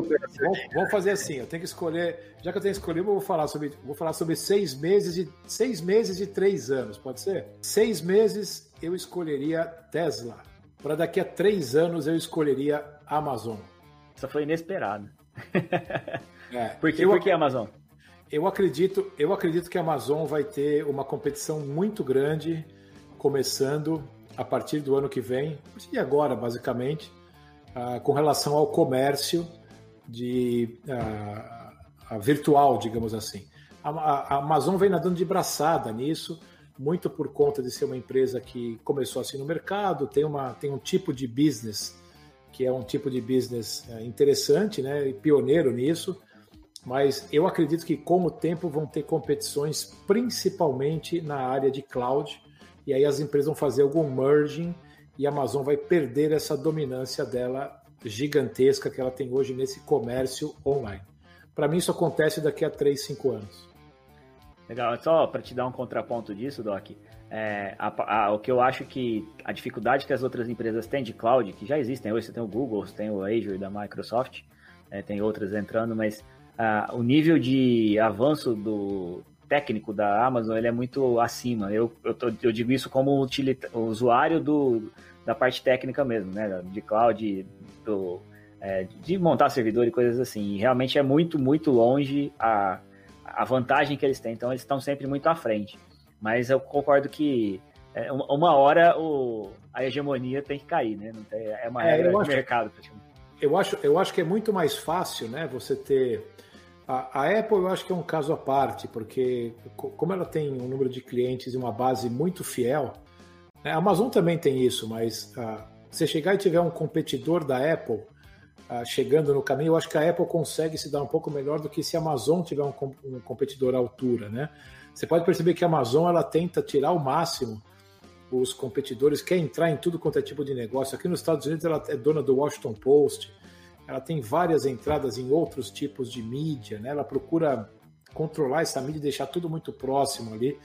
Vou, fazer assim, eu tenho que escolher. Já que eu tenho que escolher, eu vou falar sobre. Vou falar sobre seis meses e seis meses e três anos, pode ser? Seis meses eu escolheria Tesla. Para daqui a três anos eu escolheria Amazon. Isso foi inesperado. É, por, que, eu, por que Amazon? Eu acredito, eu acredito que a Amazon vai ter uma competição muito grande começando a partir do ano que vem, e agora basicamente, uh, com relação ao comércio de uh, virtual, digamos assim. A, a, Amazon vem nadando de braçada nisso, muito por conta de ser uma empresa que começou assim no mercado, tem, uma, tem um tipo de business que é um tipo de business uh, interessante, né, e pioneiro nisso mas eu acredito que com o tempo vão ter competições principalmente na área de cloud, e aí as empresas vão fazer algum merging e a Amazon vai perder essa dominância dela gigantesca que ela tem hoje nesse comércio online. Para mim isso acontece daqui a 3, 5 anos. Legal, só para te dar um contraponto disso, Doc, é, a, a, o que eu acho que a dificuldade que as outras empresas têm de cloud, que já existem, hoje você tem o Google, você tem o Azure da Microsoft, é, tem outras entrando, mas o nível de avanço do técnico da Amazon ele é muito acima. Eu, eu, tô, eu digo isso como utilita, usuário do, da parte técnica mesmo, né? De cloud, do, é, de montar servidor e coisas assim. E realmente é muito, muito longe a, a vantagem que eles têm. Então eles estão sempre muito à frente. Mas eu concordo que é, uma hora o, a hegemonia tem que cair, né? Tem, é uma é, regra de acho, mercado. Eu acho, eu acho que é muito mais fácil, né? Você ter a, a, Apple eu acho que é um caso à parte, porque como ela tem um número de clientes e uma base muito fiel, né, a Amazon também tem isso, mas uh, você chegar e tiver um competidor da Apple uh, chegando no caminho, eu acho que a Apple consegue se dar um pouco melhor do que se a Amazon tiver um, um competidor à altura, né? Você pode perceber que a Amazon ela tenta tirar o máximo os competidores, quer entrar em tudo quanto é tipo de negócio. Aqui nos Estados Unidos ela é dona do Washington Post, ela tem várias entradas em outros tipos de mídia, né? Ela procura controlar essa mídia e deixar tudo muito próximo ali.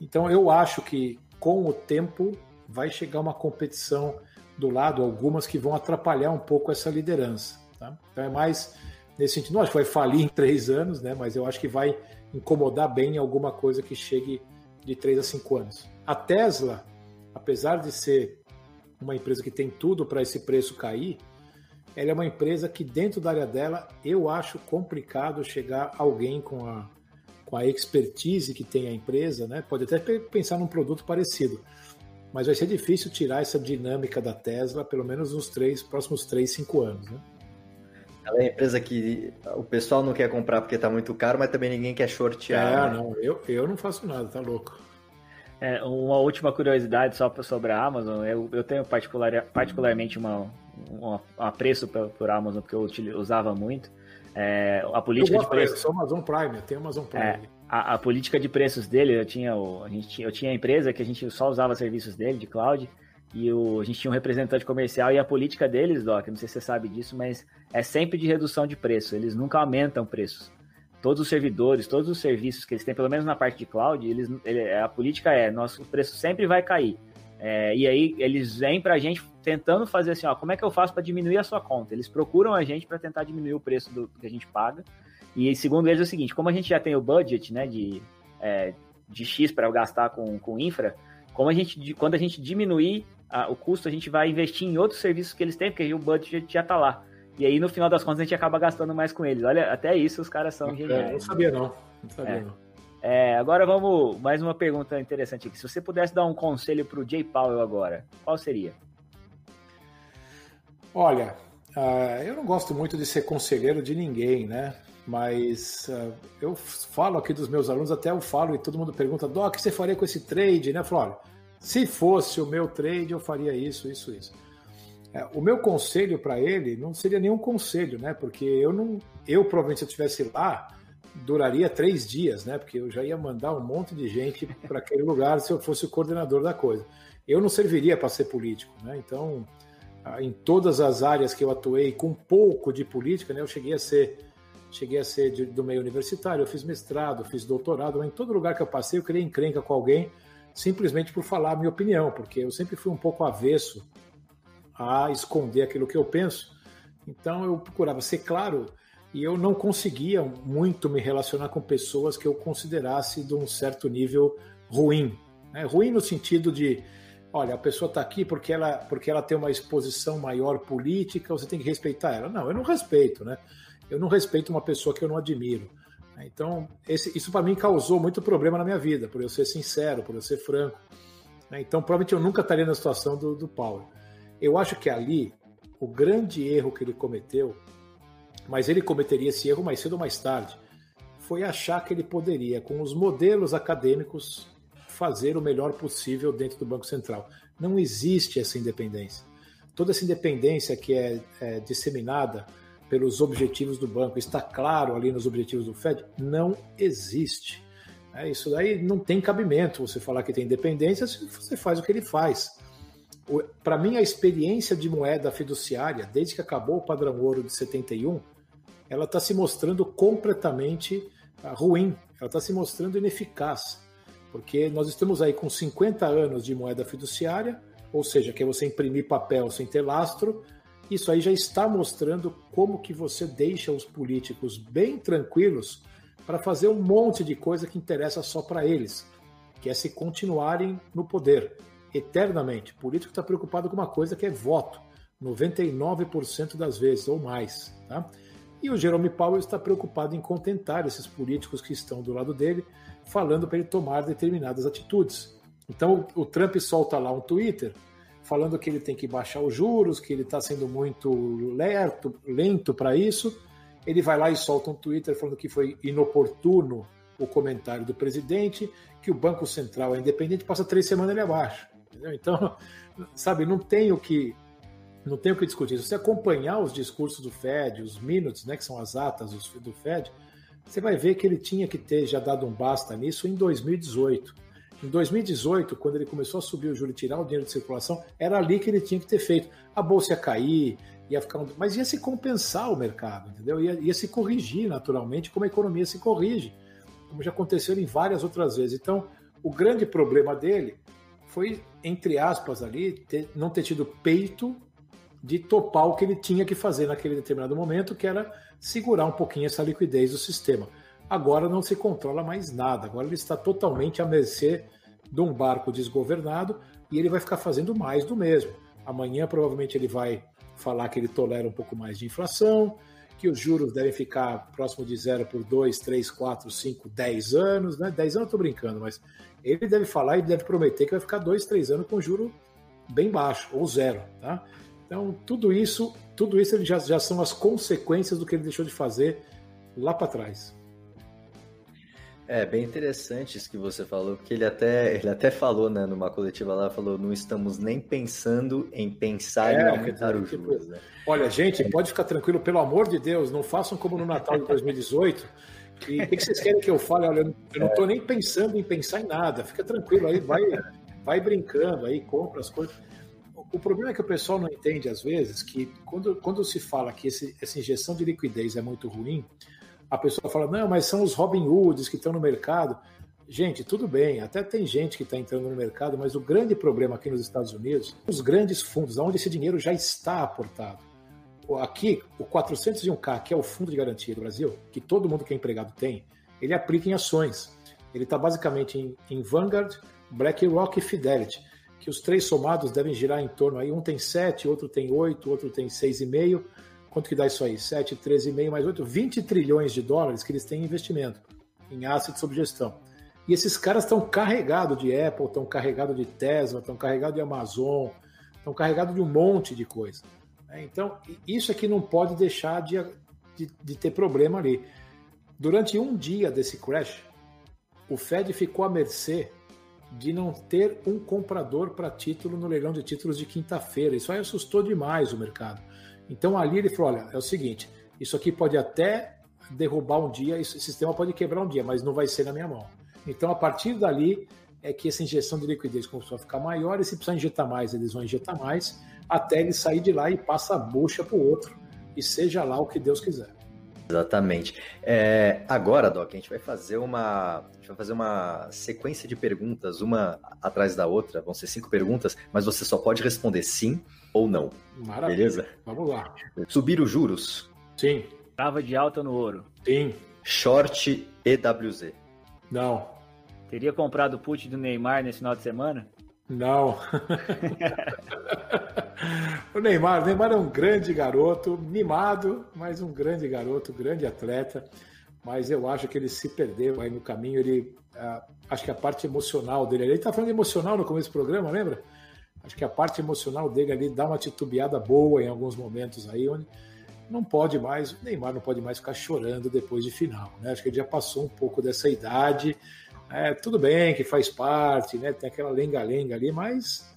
Então eu acho que com o tempo vai chegar uma competição do lado, algumas que vão atrapalhar um pouco essa liderança. Tá? Então é mais nesse sentido. Não acho que vai falir em três anos, né? Mas eu acho que vai incomodar bem alguma coisa que chegue de três a cinco anos. A Tesla, apesar de ser uma empresa que tem tudo para esse preço cair, ela é uma empresa que dentro da área dela eu acho complicado chegar alguém com a, com a expertise que tem a empresa, né? Pode até pensar num produto parecido, mas vai ser difícil tirar essa dinâmica da Tesla, pelo menos nos três próximos três, cinco anos, né? Ela é uma empresa que o pessoal não quer comprar porque está muito caro, mas também ninguém quer shortear. É, né? não, eu, eu não faço nada, tá louco. É, uma última curiosidade só sobre a Amazon, eu, eu tenho particular, particularmente uma, um apreço por Amazon, porque eu usava muito. É, a política de preços. Eu sou Amazon Prime, eu tenho Amazon Prime. É, a, a, política de preços dele, eu tinha, o, a gente, eu tinha a empresa que a gente só usava serviços dele, de cloud, e o, a gente tinha um representante comercial, e a política deles, Doc, não sei se você sabe disso, mas é sempre de redução de preço, eles nunca aumentam preços. Todos os servidores, todos os serviços que eles têm, pelo menos na parte de cloud, eles, ele, a política é, nosso preço sempre vai cair. É, e aí eles vêm para a gente tentando fazer assim, ó, como é que eu faço para diminuir a sua conta? Eles procuram a gente para tentar diminuir o preço do, que a gente paga. E segundo eles é o seguinte, como a gente já tem o budget, né, de, é, de X para gastar com, com infra, como a gente, quando a gente diminuir a, o custo, a gente vai investir em outros serviços que eles têm, porque o budget já está lá. E aí, no final das contas, a gente acaba gastando mais com eles. Olha, até isso os caras são geniais. não sabia, não. Não sabia, é. não. É, agora vamos. Mais uma pergunta interessante aqui. Se você pudesse dar um conselho para o Jay Powell agora, qual seria? Olha, uh, eu não gosto muito de ser conselheiro de ninguém, né? Mas uh, eu falo aqui dos meus alunos, até eu falo e todo mundo pergunta: Doc, o que você faria com esse trade? Né? Eu falo: olha, se fosse o meu trade, eu faria isso, isso, isso. É, o meu conselho para ele não seria nenhum conselho, né? Porque eu não, eu provavelmente se eu estivesse lá, duraria três dias, né? Porque eu já ia mandar um monte de gente para aquele lugar se eu fosse o coordenador da coisa. Eu não serviria para ser político, né? Então, em todas as áreas que eu atuei com pouco de política, né? Eu cheguei a ser cheguei a ser de, do meio universitário, eu fiz mestrado, fiz doutorado, mas em todo lugar que eu passei eu criei encrenca com alguém simplesmente por falar a minha opinião, porque eu sempre fui um pouco avesso a esconder aquilo que eu penso. Então eu procurava ser claro e eu não conseguia muito me relacionar com pessoas que eu considerasse de um certo nível ruim. Né? Ruim no sentido de, olha, a pessoa está aqui porque ela, porque ela tem uma exposição maior política, você tem que respeitar ela. Não, eu não respeito, né? Eu não respeito uma pessoa que eu não admiro. Então, esse, isso para mim causou muito problema na minha vida, por eu ser sincero, por eu ser franco. Né? Então, provavelmente eu nunca estaria na situação do, do Paulo. Eu acho que ali, o grande erro que ele cometeu, mas ele cometeria esse erro mais cedo ou mais tarde, foi achar que ele poderia, com os modelos acadêmicos, fazer o melhor possível dentro do Banco Central. Não existe essa independência. Toda essa independência que é, é disseminada pelos objetivos do banco, está claro ali nos objetivos do Fed, não existe. É, isso daí não tem cabimento você falar que tem independência se você faz o que ele faz. Para mim, a experiência de moeda fiduciária, desde que acabou o padrão ouro de 71, ela está se mostrando completamente ah, ruim, ela está se mostrando ineficaz, porque nós estamos aí com 50 anos de moeda fiduciária, ou seja, que é você imprimir papel sem ter lastro, isso aí já está mostrando como que você deixa os políticos bem tranquilos para fazer um monte de coisa que interessa só para eles, que é se continuarem no poder eternamente. O político está preocupado com uma coisa que é voto, 99% das vezes ou mais. Tá? E o Jerome Powell está preocupado em contentar esses políticos que estão do lado dele, falando para ele tomar determinadas atitudes. Então o Trump solta lá um Twitter falando que ele tem que baixar os juros, que ele está sendo muito lento, lento para isso ele vai lá e solta um Twitter falando que foi inoportuno o comentário do presidente, que o Banco Central é independente, passa três semanas ali abaixo. Entendeu? Então, sabe, não tem o que não tem o que discutir. Se você acompanhar os discursos do Fed, os minutes, né, que são as atas do Fed, você vai ver que ele tinha que ter já dado um basta nisso em 2018. Em 2018, quando ele começou a subir o juro e tirar o dinheiro de circulação, era ali que ele tinha que ter feito. A bolsa ia cair, ia ficar um... mas ia se compensar o mercado, entendeu? Ia, ia se corrigir naturalmente, como a economia se corrige, como já aconteceu em várias outras vezes. Então, o grande problema dele foi, entre aspas, ali, ter, não ter tido peito de topar o que ele tinha que fazer naquele determinado momento, que era segurar um pouquinho essa liquidez do sistema. Agora não se controla mais nada, agora ele está totalmente à mercê de um barco desgovernado e ele vai ficar fazendo mais do mesmo. Amanhã provavelmente ele vai falar que ele tolera um pouco mais de inflação, que os juros devem ficar próximo de zero por dois, três, quatro, cinco, dez anos, né? Dez anos eu tô brincando, mas ele deve falar e deve prometer que vai ficar dois, três anos com juro bem baixo, ou zero, tá? Então, tudo isso, tudo isso já, já são as consequências do que ele deixou de fazer lá para trás. É bem interessante isso que você falou, porque ele até, ele até falou, né, numa coletiva lá, falou, não estamos nem pensando em pensar é, em aumentar os tipo, juros. Né? Olha, gente, pode ficar tranquilo, pelo amor de Deus, não façam como no Natal de 2018. E o que vocês querem que eu fale? Olha, eu não estou nem pensando em pensar em nada. Fica tranquilo aí, vai, vai brincando aí, compra as coisas. O problema é que o pessoal não entende, às vezes, que quando, quando se fala que esse, essa injeção de liquidez é muito ruim, a pessoa fala, não, mas são os Robin Hoods que estão no mercado. Gente, tudo bem, até tem gente que está entrando no mercado, mas o grande problema aqui nos Estados Unidos, os grandes fundos, onde esse dinheiro já está aportado. Aqui, o 401k, que é o fundo de garantia do Brasil, que todo mundo que é empregado tem, ele aplica em ações. Ele está basicamente em, em Vanguard, BlackRock e Fidelity, que os três somados devem girar em torno aí, um tem 7, outro tem 8, outro tem 6,5, Quanto que dá isso aí? 7, 13,5 mais 8, 20 trilhões de dólares que eles têm em investimento em assets sob gestão. E esses caras estão carregados de Apple, estão carregados de Tesla, estão carregados de Amazon, estão carregados de um monte de coisa. Né? Então, isso aqui não pode deixar de, de, de ter problema ali. Durante um dia desse crash, o Fed ficou à mercê de não ter um comprador para título no leilão de títulos de quinta-feira. Isso aí assustou demais o mercado. Então ali ele falou: olha, é o seguinte, isso aqui pode até derrubar um dia, esse sistema pode quebrar um dia, mas não vai ser na minha mão. Então a partir dali é que essa injeção de liquidez começou a ficar maior e se precisar injetar mais, eles vão injetar mais até ele sair de lá e passa a bucha para o outro e seja lá o que Deus quiser. Exatamente. É, agora, Doc, a gente vai fazer uma, a gente vai fazer uma sequência de perguntas, uma atrás da outra. Vão ser cinco perguntas, mas você só pode responder sim ou não. Maravilha. Beleza? Vamos lá. Subir os juros? Sim. Trava de alta no ouro? Sim. Short EWZ? Não. Teria comprado o put do Neymar nesse final de semana? Não. o Neymar, o Neymar é um grande garoto, mimado, mas um grande garoto, grande atleta. mas eu acho que ele se perdeu aí no caminho. Ele, acho que a parte emocional dele, ele está falando emocional no começo do programa, lembra? Acho que a parte emocional dele ali dá uma titubeada boa em alguns momentos aí, onde não pode mais, o Neymar não pode mais ficar chorando depois de final, né? Acho que ele já passou um pouco dessa idade. É, tudo bem que faz parte, né? Tem aquela lenga-lenga ali, mas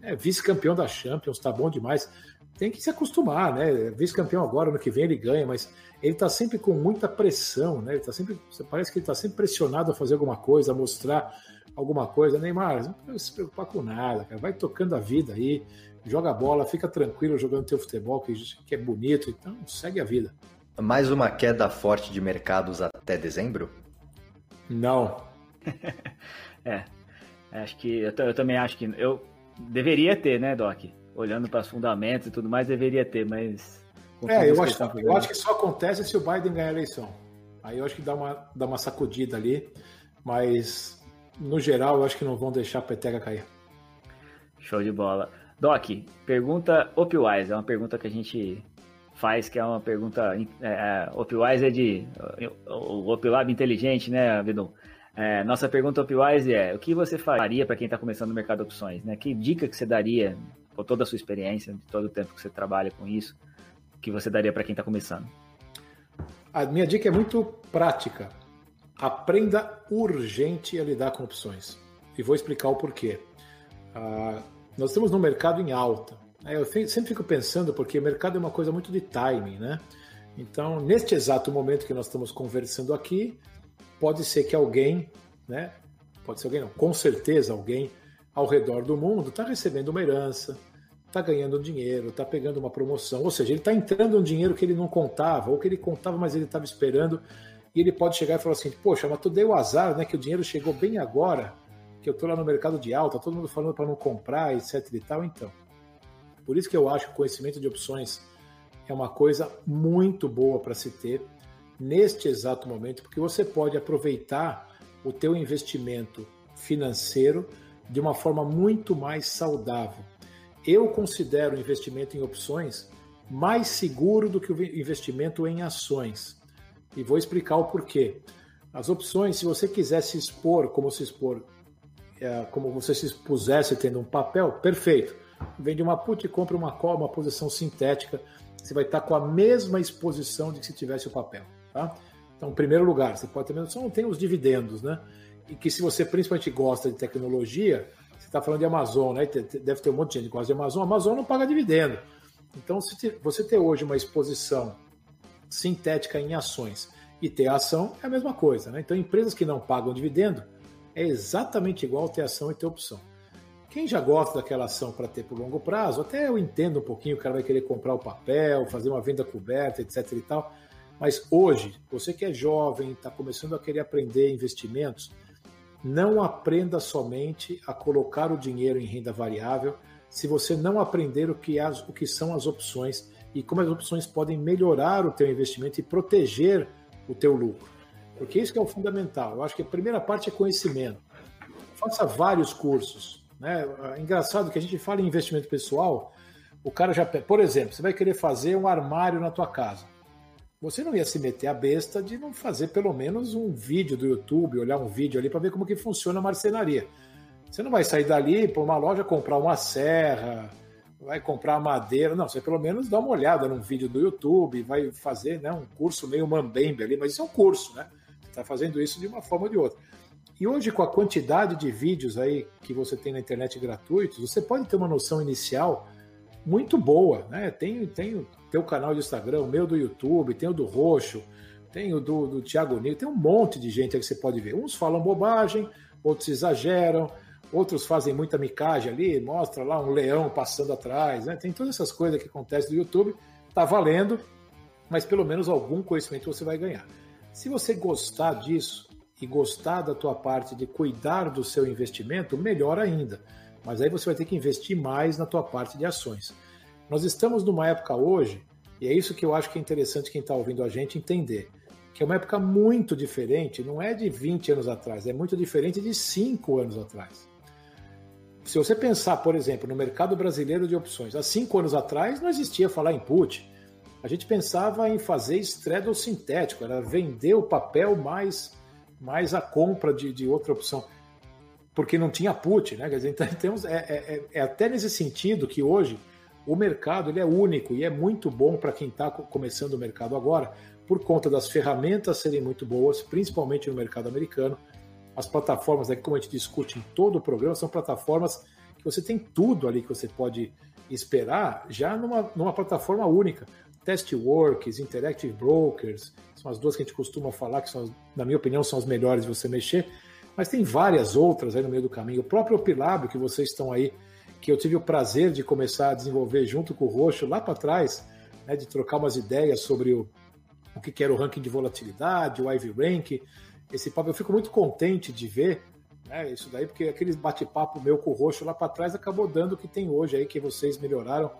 é vice-campeão da Champions, tá bom demais. Tem que se acostumar, né? Vice-campeão agora, no que vem ele ganha, mas ele tá sempre com muita pressão, né? Ele tá sempre, parece que ele tá sempre pressionado a fazer alguma coisa, a mostrar alguma coisa. Neymar, não precisa se preocupar com nada, cara. Vai tocando a vida aí, joga bola, fica tranquilo jogando teu futebol, que, que é bonito, então segue a vida. Mais uma queda forte de mercados até dezembro? Não. é, acho que eu, eu, também acho que eu deveria ter, né, Doc? Olhando para os fundamentos e tudo mais, deveria ter, mas. É, eu acho, eu acho que só acontece se o Biden ganhar a eleição. Aí eu acho que dá uma, dá uma sacudida ali, mas no geral eu acho que não vão deixar a peteca cair. Show de bola. Doc, pergunta Opwise, é uma pergunta que a gente faz, que é uma pergunta. É, é Opwise é de. O Oplab inteligente, né, Vidon? É, nossa pergunta Opwise é: o que você faria para quem está começando no mercado de opções? Né? Que dica que você daria, com toda a sua experiência, de todo o tempo que você trabalha com isso, que você daria para quem está começando? A minha dica é muito prática. Aprenda urgente a lidar com opções. E vou explicar o porquê. Ah, nós estamos num mercado em alta. É, eu sempre fico pensando, porque mercado é uma coisa muito de timing, né? Então, neste exato momento que nós estamos conversando aqui, pode ser que alguém, né? Pode ser alguém, não, com certeza alguém ao redor do mundo está recebendo uma herança, está ganhando dinheiro, está pegando uma promoção, ou seja, ele está entrando um dinheiro que ele não contava, ou que ele contava, mas ele estava esperando, e ele pode chegar e falar assim: Poxa, mas tu deu azar, né? Que o dinheiro chegou bem agora, que eu estou lá no mercado de alta, todo mundo falando para não comprar, etc e tal. Então, por isso que eu acho que o conhecimento de opções é uma coisa muito boa para se ter neste exato momento, porque você pode aproveitar o teu investimento financeiro de uma forma muito mais saudável. Eu considero o investimento em opções mais seguro do que o investimento em ações. E vou explicar o porquê. As opções, se você quiser se expor, como se expor, é, como você se expusesse tendo um papel, perfeito. Vende uma put e compra uma call, uma posição sintética, você vai estar com a mesma exposição de que se tivesse o papel. Tá? Então, em primeiro lugar, você pode ter noção, tem os dividendos, né? E que se você principalmente gosta de tecnologia, você está falando de Amazon, né? Deve ter um monte de gente que gosta de Amazon. Amazon não paga dividendo. Então, se você ter hoje uma exposição sintética em ações e ter ação, é a mesma coisa, né? Então, empresas que não pagam dividendo é exatamente igual ter ação e ter opção. Quem já gosta daquela ação para ter por longo prazo, até eu entendo um pouquinho, o cara vai querer comprar o papel, fazer uma venda coberta, etc e tal. Mas hoje, você que é jovem, está começando a querer aprender investimentos, não aprenda somente a colocar o dinheiro em renda variável se você não aprender o que, as, o que são as opções e como as opções podem melhorar o teu investimento e proteger o teu lucro. Porque isso é o fundamental. Eu acho que a primeira parte é conhecimento. Faça vários cursos. Né? É engraçado que a gente fala em investimento pessoal, o cara já... Por exemplo, você vai querer fazer um armário na tua casa você não ia se meter a besta de não fazer pelo menos um vídeo do YouTube, olhar um vídeo ali para ver como que funciona a marcenaria. Você não vai sair dali para uma loja comprar uma serra, vai comprar madeira, não, você pelo menos dá uma olhada num vídeo do YouTube, vai fazer né, um curso meio mambembe ali, mas isso é um curso, né? Você está fazendo isso de uma forma ou de outra. E hoje, com a quantidade de vídeos aí que você tem na internet gratuitos, você pode ter uma noção inicial muito boa, né? Tem, tem teu canal de Instagram, o meu do YouTube, tem o do Roxo, tem o do, do Thiago Nigro, tem um monte de gente aí que você pode ver. Uns falam bobagem, outros exageram, outros fazem muita micagem ali, mostra lá um leão passando atrás, né? Tem todas essas coisas que acontecem no YouTube, tá valendo, mas pelo menos algum conhecimento você vai ganhar. Se você gostar disso e gostar da tua parte de cuidar do seu investimento, melhor ainda. Mas aí você vai ter que investir mais na tua parte de ações. Nós estamos numa época hoje, e é isso que eu acho que é interessante quem está ouvindo a gente entender, que é uma época muito diferente, não é de 20 anos atrás, é muito diferente de 5 anos atrás. Se você pensar, por exemplo, no mercado brasileiro de opções, há 5 anos atrás não existia falar em put, a gente pensava em fazer estredo sintético, era vender o papel mais, mais a compra de, de outra opção, porque não tinha put, né? Quer dizer, então, temos, é, é, é, é até nesse sentido que hoje o mercado ele é único e é muito bom para quem está começando o mercado agora, por conta das ferramentas serem muito boas, principalmente no mercado americano. As plataformas, né, como a gente discute em todo o programa, são plataformas que você tem tudo ali que você pode esperar já numa, numa plataforma única. Testworks, Interactive Brokers, são as duas que a gente costuma falar, que são, na minha opinião, são as melhores de você mexer, mas tem várias outras aí no meio do caminho. O próprio Opilab, que vocês estão aí, que eu tive o prazer de começar a desenvolver junto com o Roxo lá para trás, né, de trocar umas ideias sobre o, o que era o ranking de volatilidade, o Ivy Rank, esse papo. Eu fico muito contente de ver né, isso daí, porque aquele bate-papo meu com o Roxo lá para trás acabou dando o que tem hoje aí, que vocês melhoraram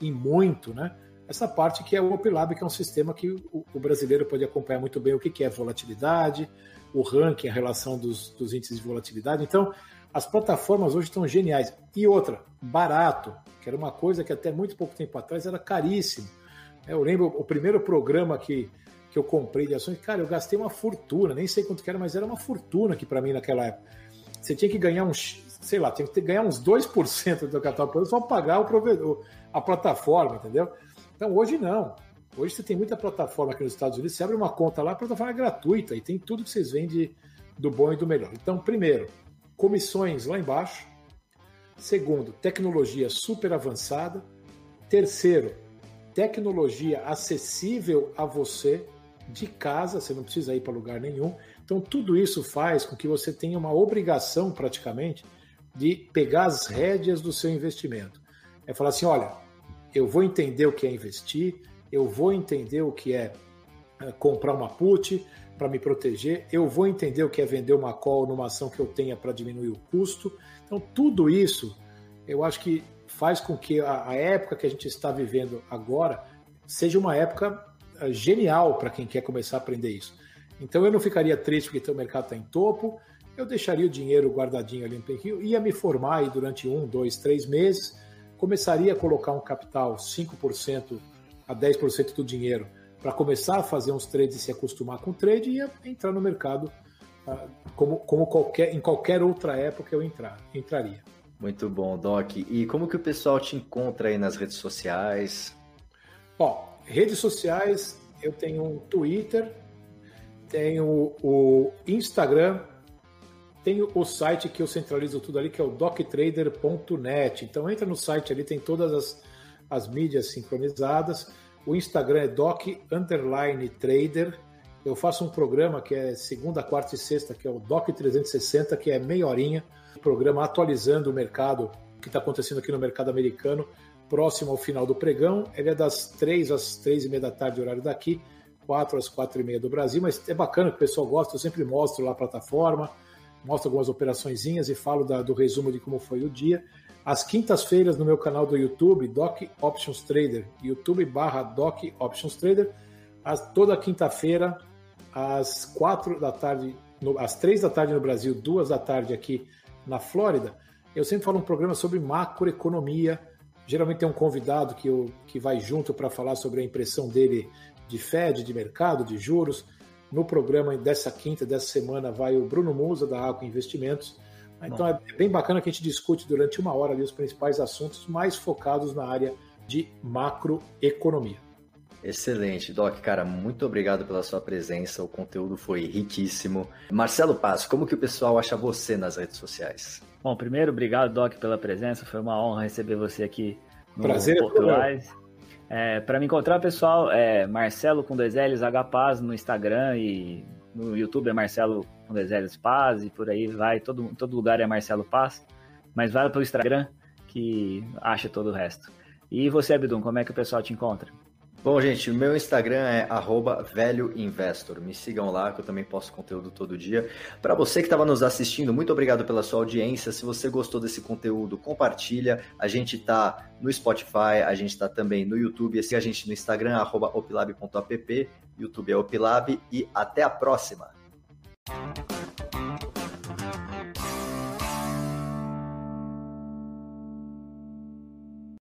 em muito, né? Essa parte que é o OpLab, que é um sistema que o, o brasileiro pode acompanhar muito bem o que, que é volatilidade, o ranking, a relação dos, dos índices de volatilidade. Então, as plataformas hoje estão geniais. E outra, barato, que era uma coisa que até muito pouco tempo atrás era caríssimo. Eu lembro o primeiro programa que, que eu comprei de ações, cara, eu gastei uma fortuna, nem sei quanto que era, mas era uma fortuna aqui para mim naquela época. Você tinha que ganhar uns, sei lá, tinha que ganhar uns 2% do capital só pagar o provedor, a plataforma, entendeu? Então hoje não. Hoje você tem muita plataforma aqui nos Estados Unidos, você abre uma conta lá, a plataforma é gratuita e tem tudo que vocês vendem do bom e do melhor. Então, primeiro, comissões lá embaixo. Segundo, tecnologia super avançada. Terceiro, tecnologia acessível a você de casa, você não precisa ir para lugar nenhum. Então, tudo isso faz com que você tenha uma obrigação, praticamente, de pegar as rédeas do seu investimento. É falar assim: olha, eu vou entender o que é investir, eu vou entender o que é, é comprar uma put para me proteger, eu vou entender o que é vender uma call numa ação que eu tenha para diminuir o custo. Então, tudo isso eu acho que faz com que a, a época que a gente está vivendo agora seja uma época é, genial para quem quer começar a aprender isso. Então eu não ficaria triste porque o mercado está em topo, eu deixaria o dinheiro guardadinho ali no pouquinho, ia me formar aí durante um, dois, três meses, começaria a colocar um capital 5% a 10% do dinheiro para começar a fazer uns trades e se acostumar com o trade e entrar no mercado uh, como, como qualquer, em qualquer outra época eu entrar, entraria. Muito bom, Doc. E como que o pessoal te encontra aí nas redes sociais? Ó, redes sociais, eu tenho um Twitter, tenho o Instagram, tenho o site que eu centralizo tudo ali, que é o doctrader.net. Então entra no site ali, tem todas as, as mídias sincronizadas. O Instagram é doc underline trader. Eu faço um programa que é segunda, quarta e sexta, que é o Doc 360, que é meia horinha, programa atualizando o mercado, o que está acontecendo aqui no mercado americano, próximo ao final do pregão. Ele é das três às três e meia da tarde, horário daqui, quatro às quatro e meia do Brasil, mas é bacana que o pessoal gosta, eu sempre mostro lá a plataforma, mostro algumas operações e falo da, do resumo de como foi o dia. Às quintas-feiras no meu canal do YouTube, Doc Options Trader, YouTube barra Doc Options Trader, às, toda quinta-feira, às quatro da tarde, no, às três da tarde no Brasil, duas da tarde aqui na Flórida, eu sempre falo um programa sobre macroeconomia. Geralmente tem um convidado que, eu, que vai junto para falar sobre a impressão dele de Fed, de mercado, de juros. No programa dessa quinta, dessa semana, vai o Bruno Musa, da Água Investimentos. Então Bom. é bem bacana que a gente discute durante uma hora ali os principais assuntos mais focados na área de macroeconomia. Excelente, Doc, cara, muito obrigado pela sua presença, o conteúdo foi riquíssimo. Marcelo Paz, como que o pessoal acha você nas redes sociais? Bom, primeiro, obrigado, Doc, pela presença, foi uma honra receber você aqui no Prazer é Portuais. É, para me encontrar, pessoal, é Marcelo com dois L's, H Paz no Instagram e no YouTube é Marcelo com dois L's Paz e por aí vai. Todo, todo lugar é Marcelo Paz. Mas vai para o Instagram que acha todo o resto. E você, Abdum, como é que o pessoal te encontra? Bom, gente, o meu Instagram é velhoinvestor. Me sigam lá, que eu também posto conteúdo todo dia. Para você que estava nos assistindo, muito obrigado pela sua audiência. Se você gostou desse conteúdo, compartilha. A gente está no Spotify, a gente está também no YouTube. Siga a gente no Instagram, opilab.app. YouTube é Opilab. E até a próxima!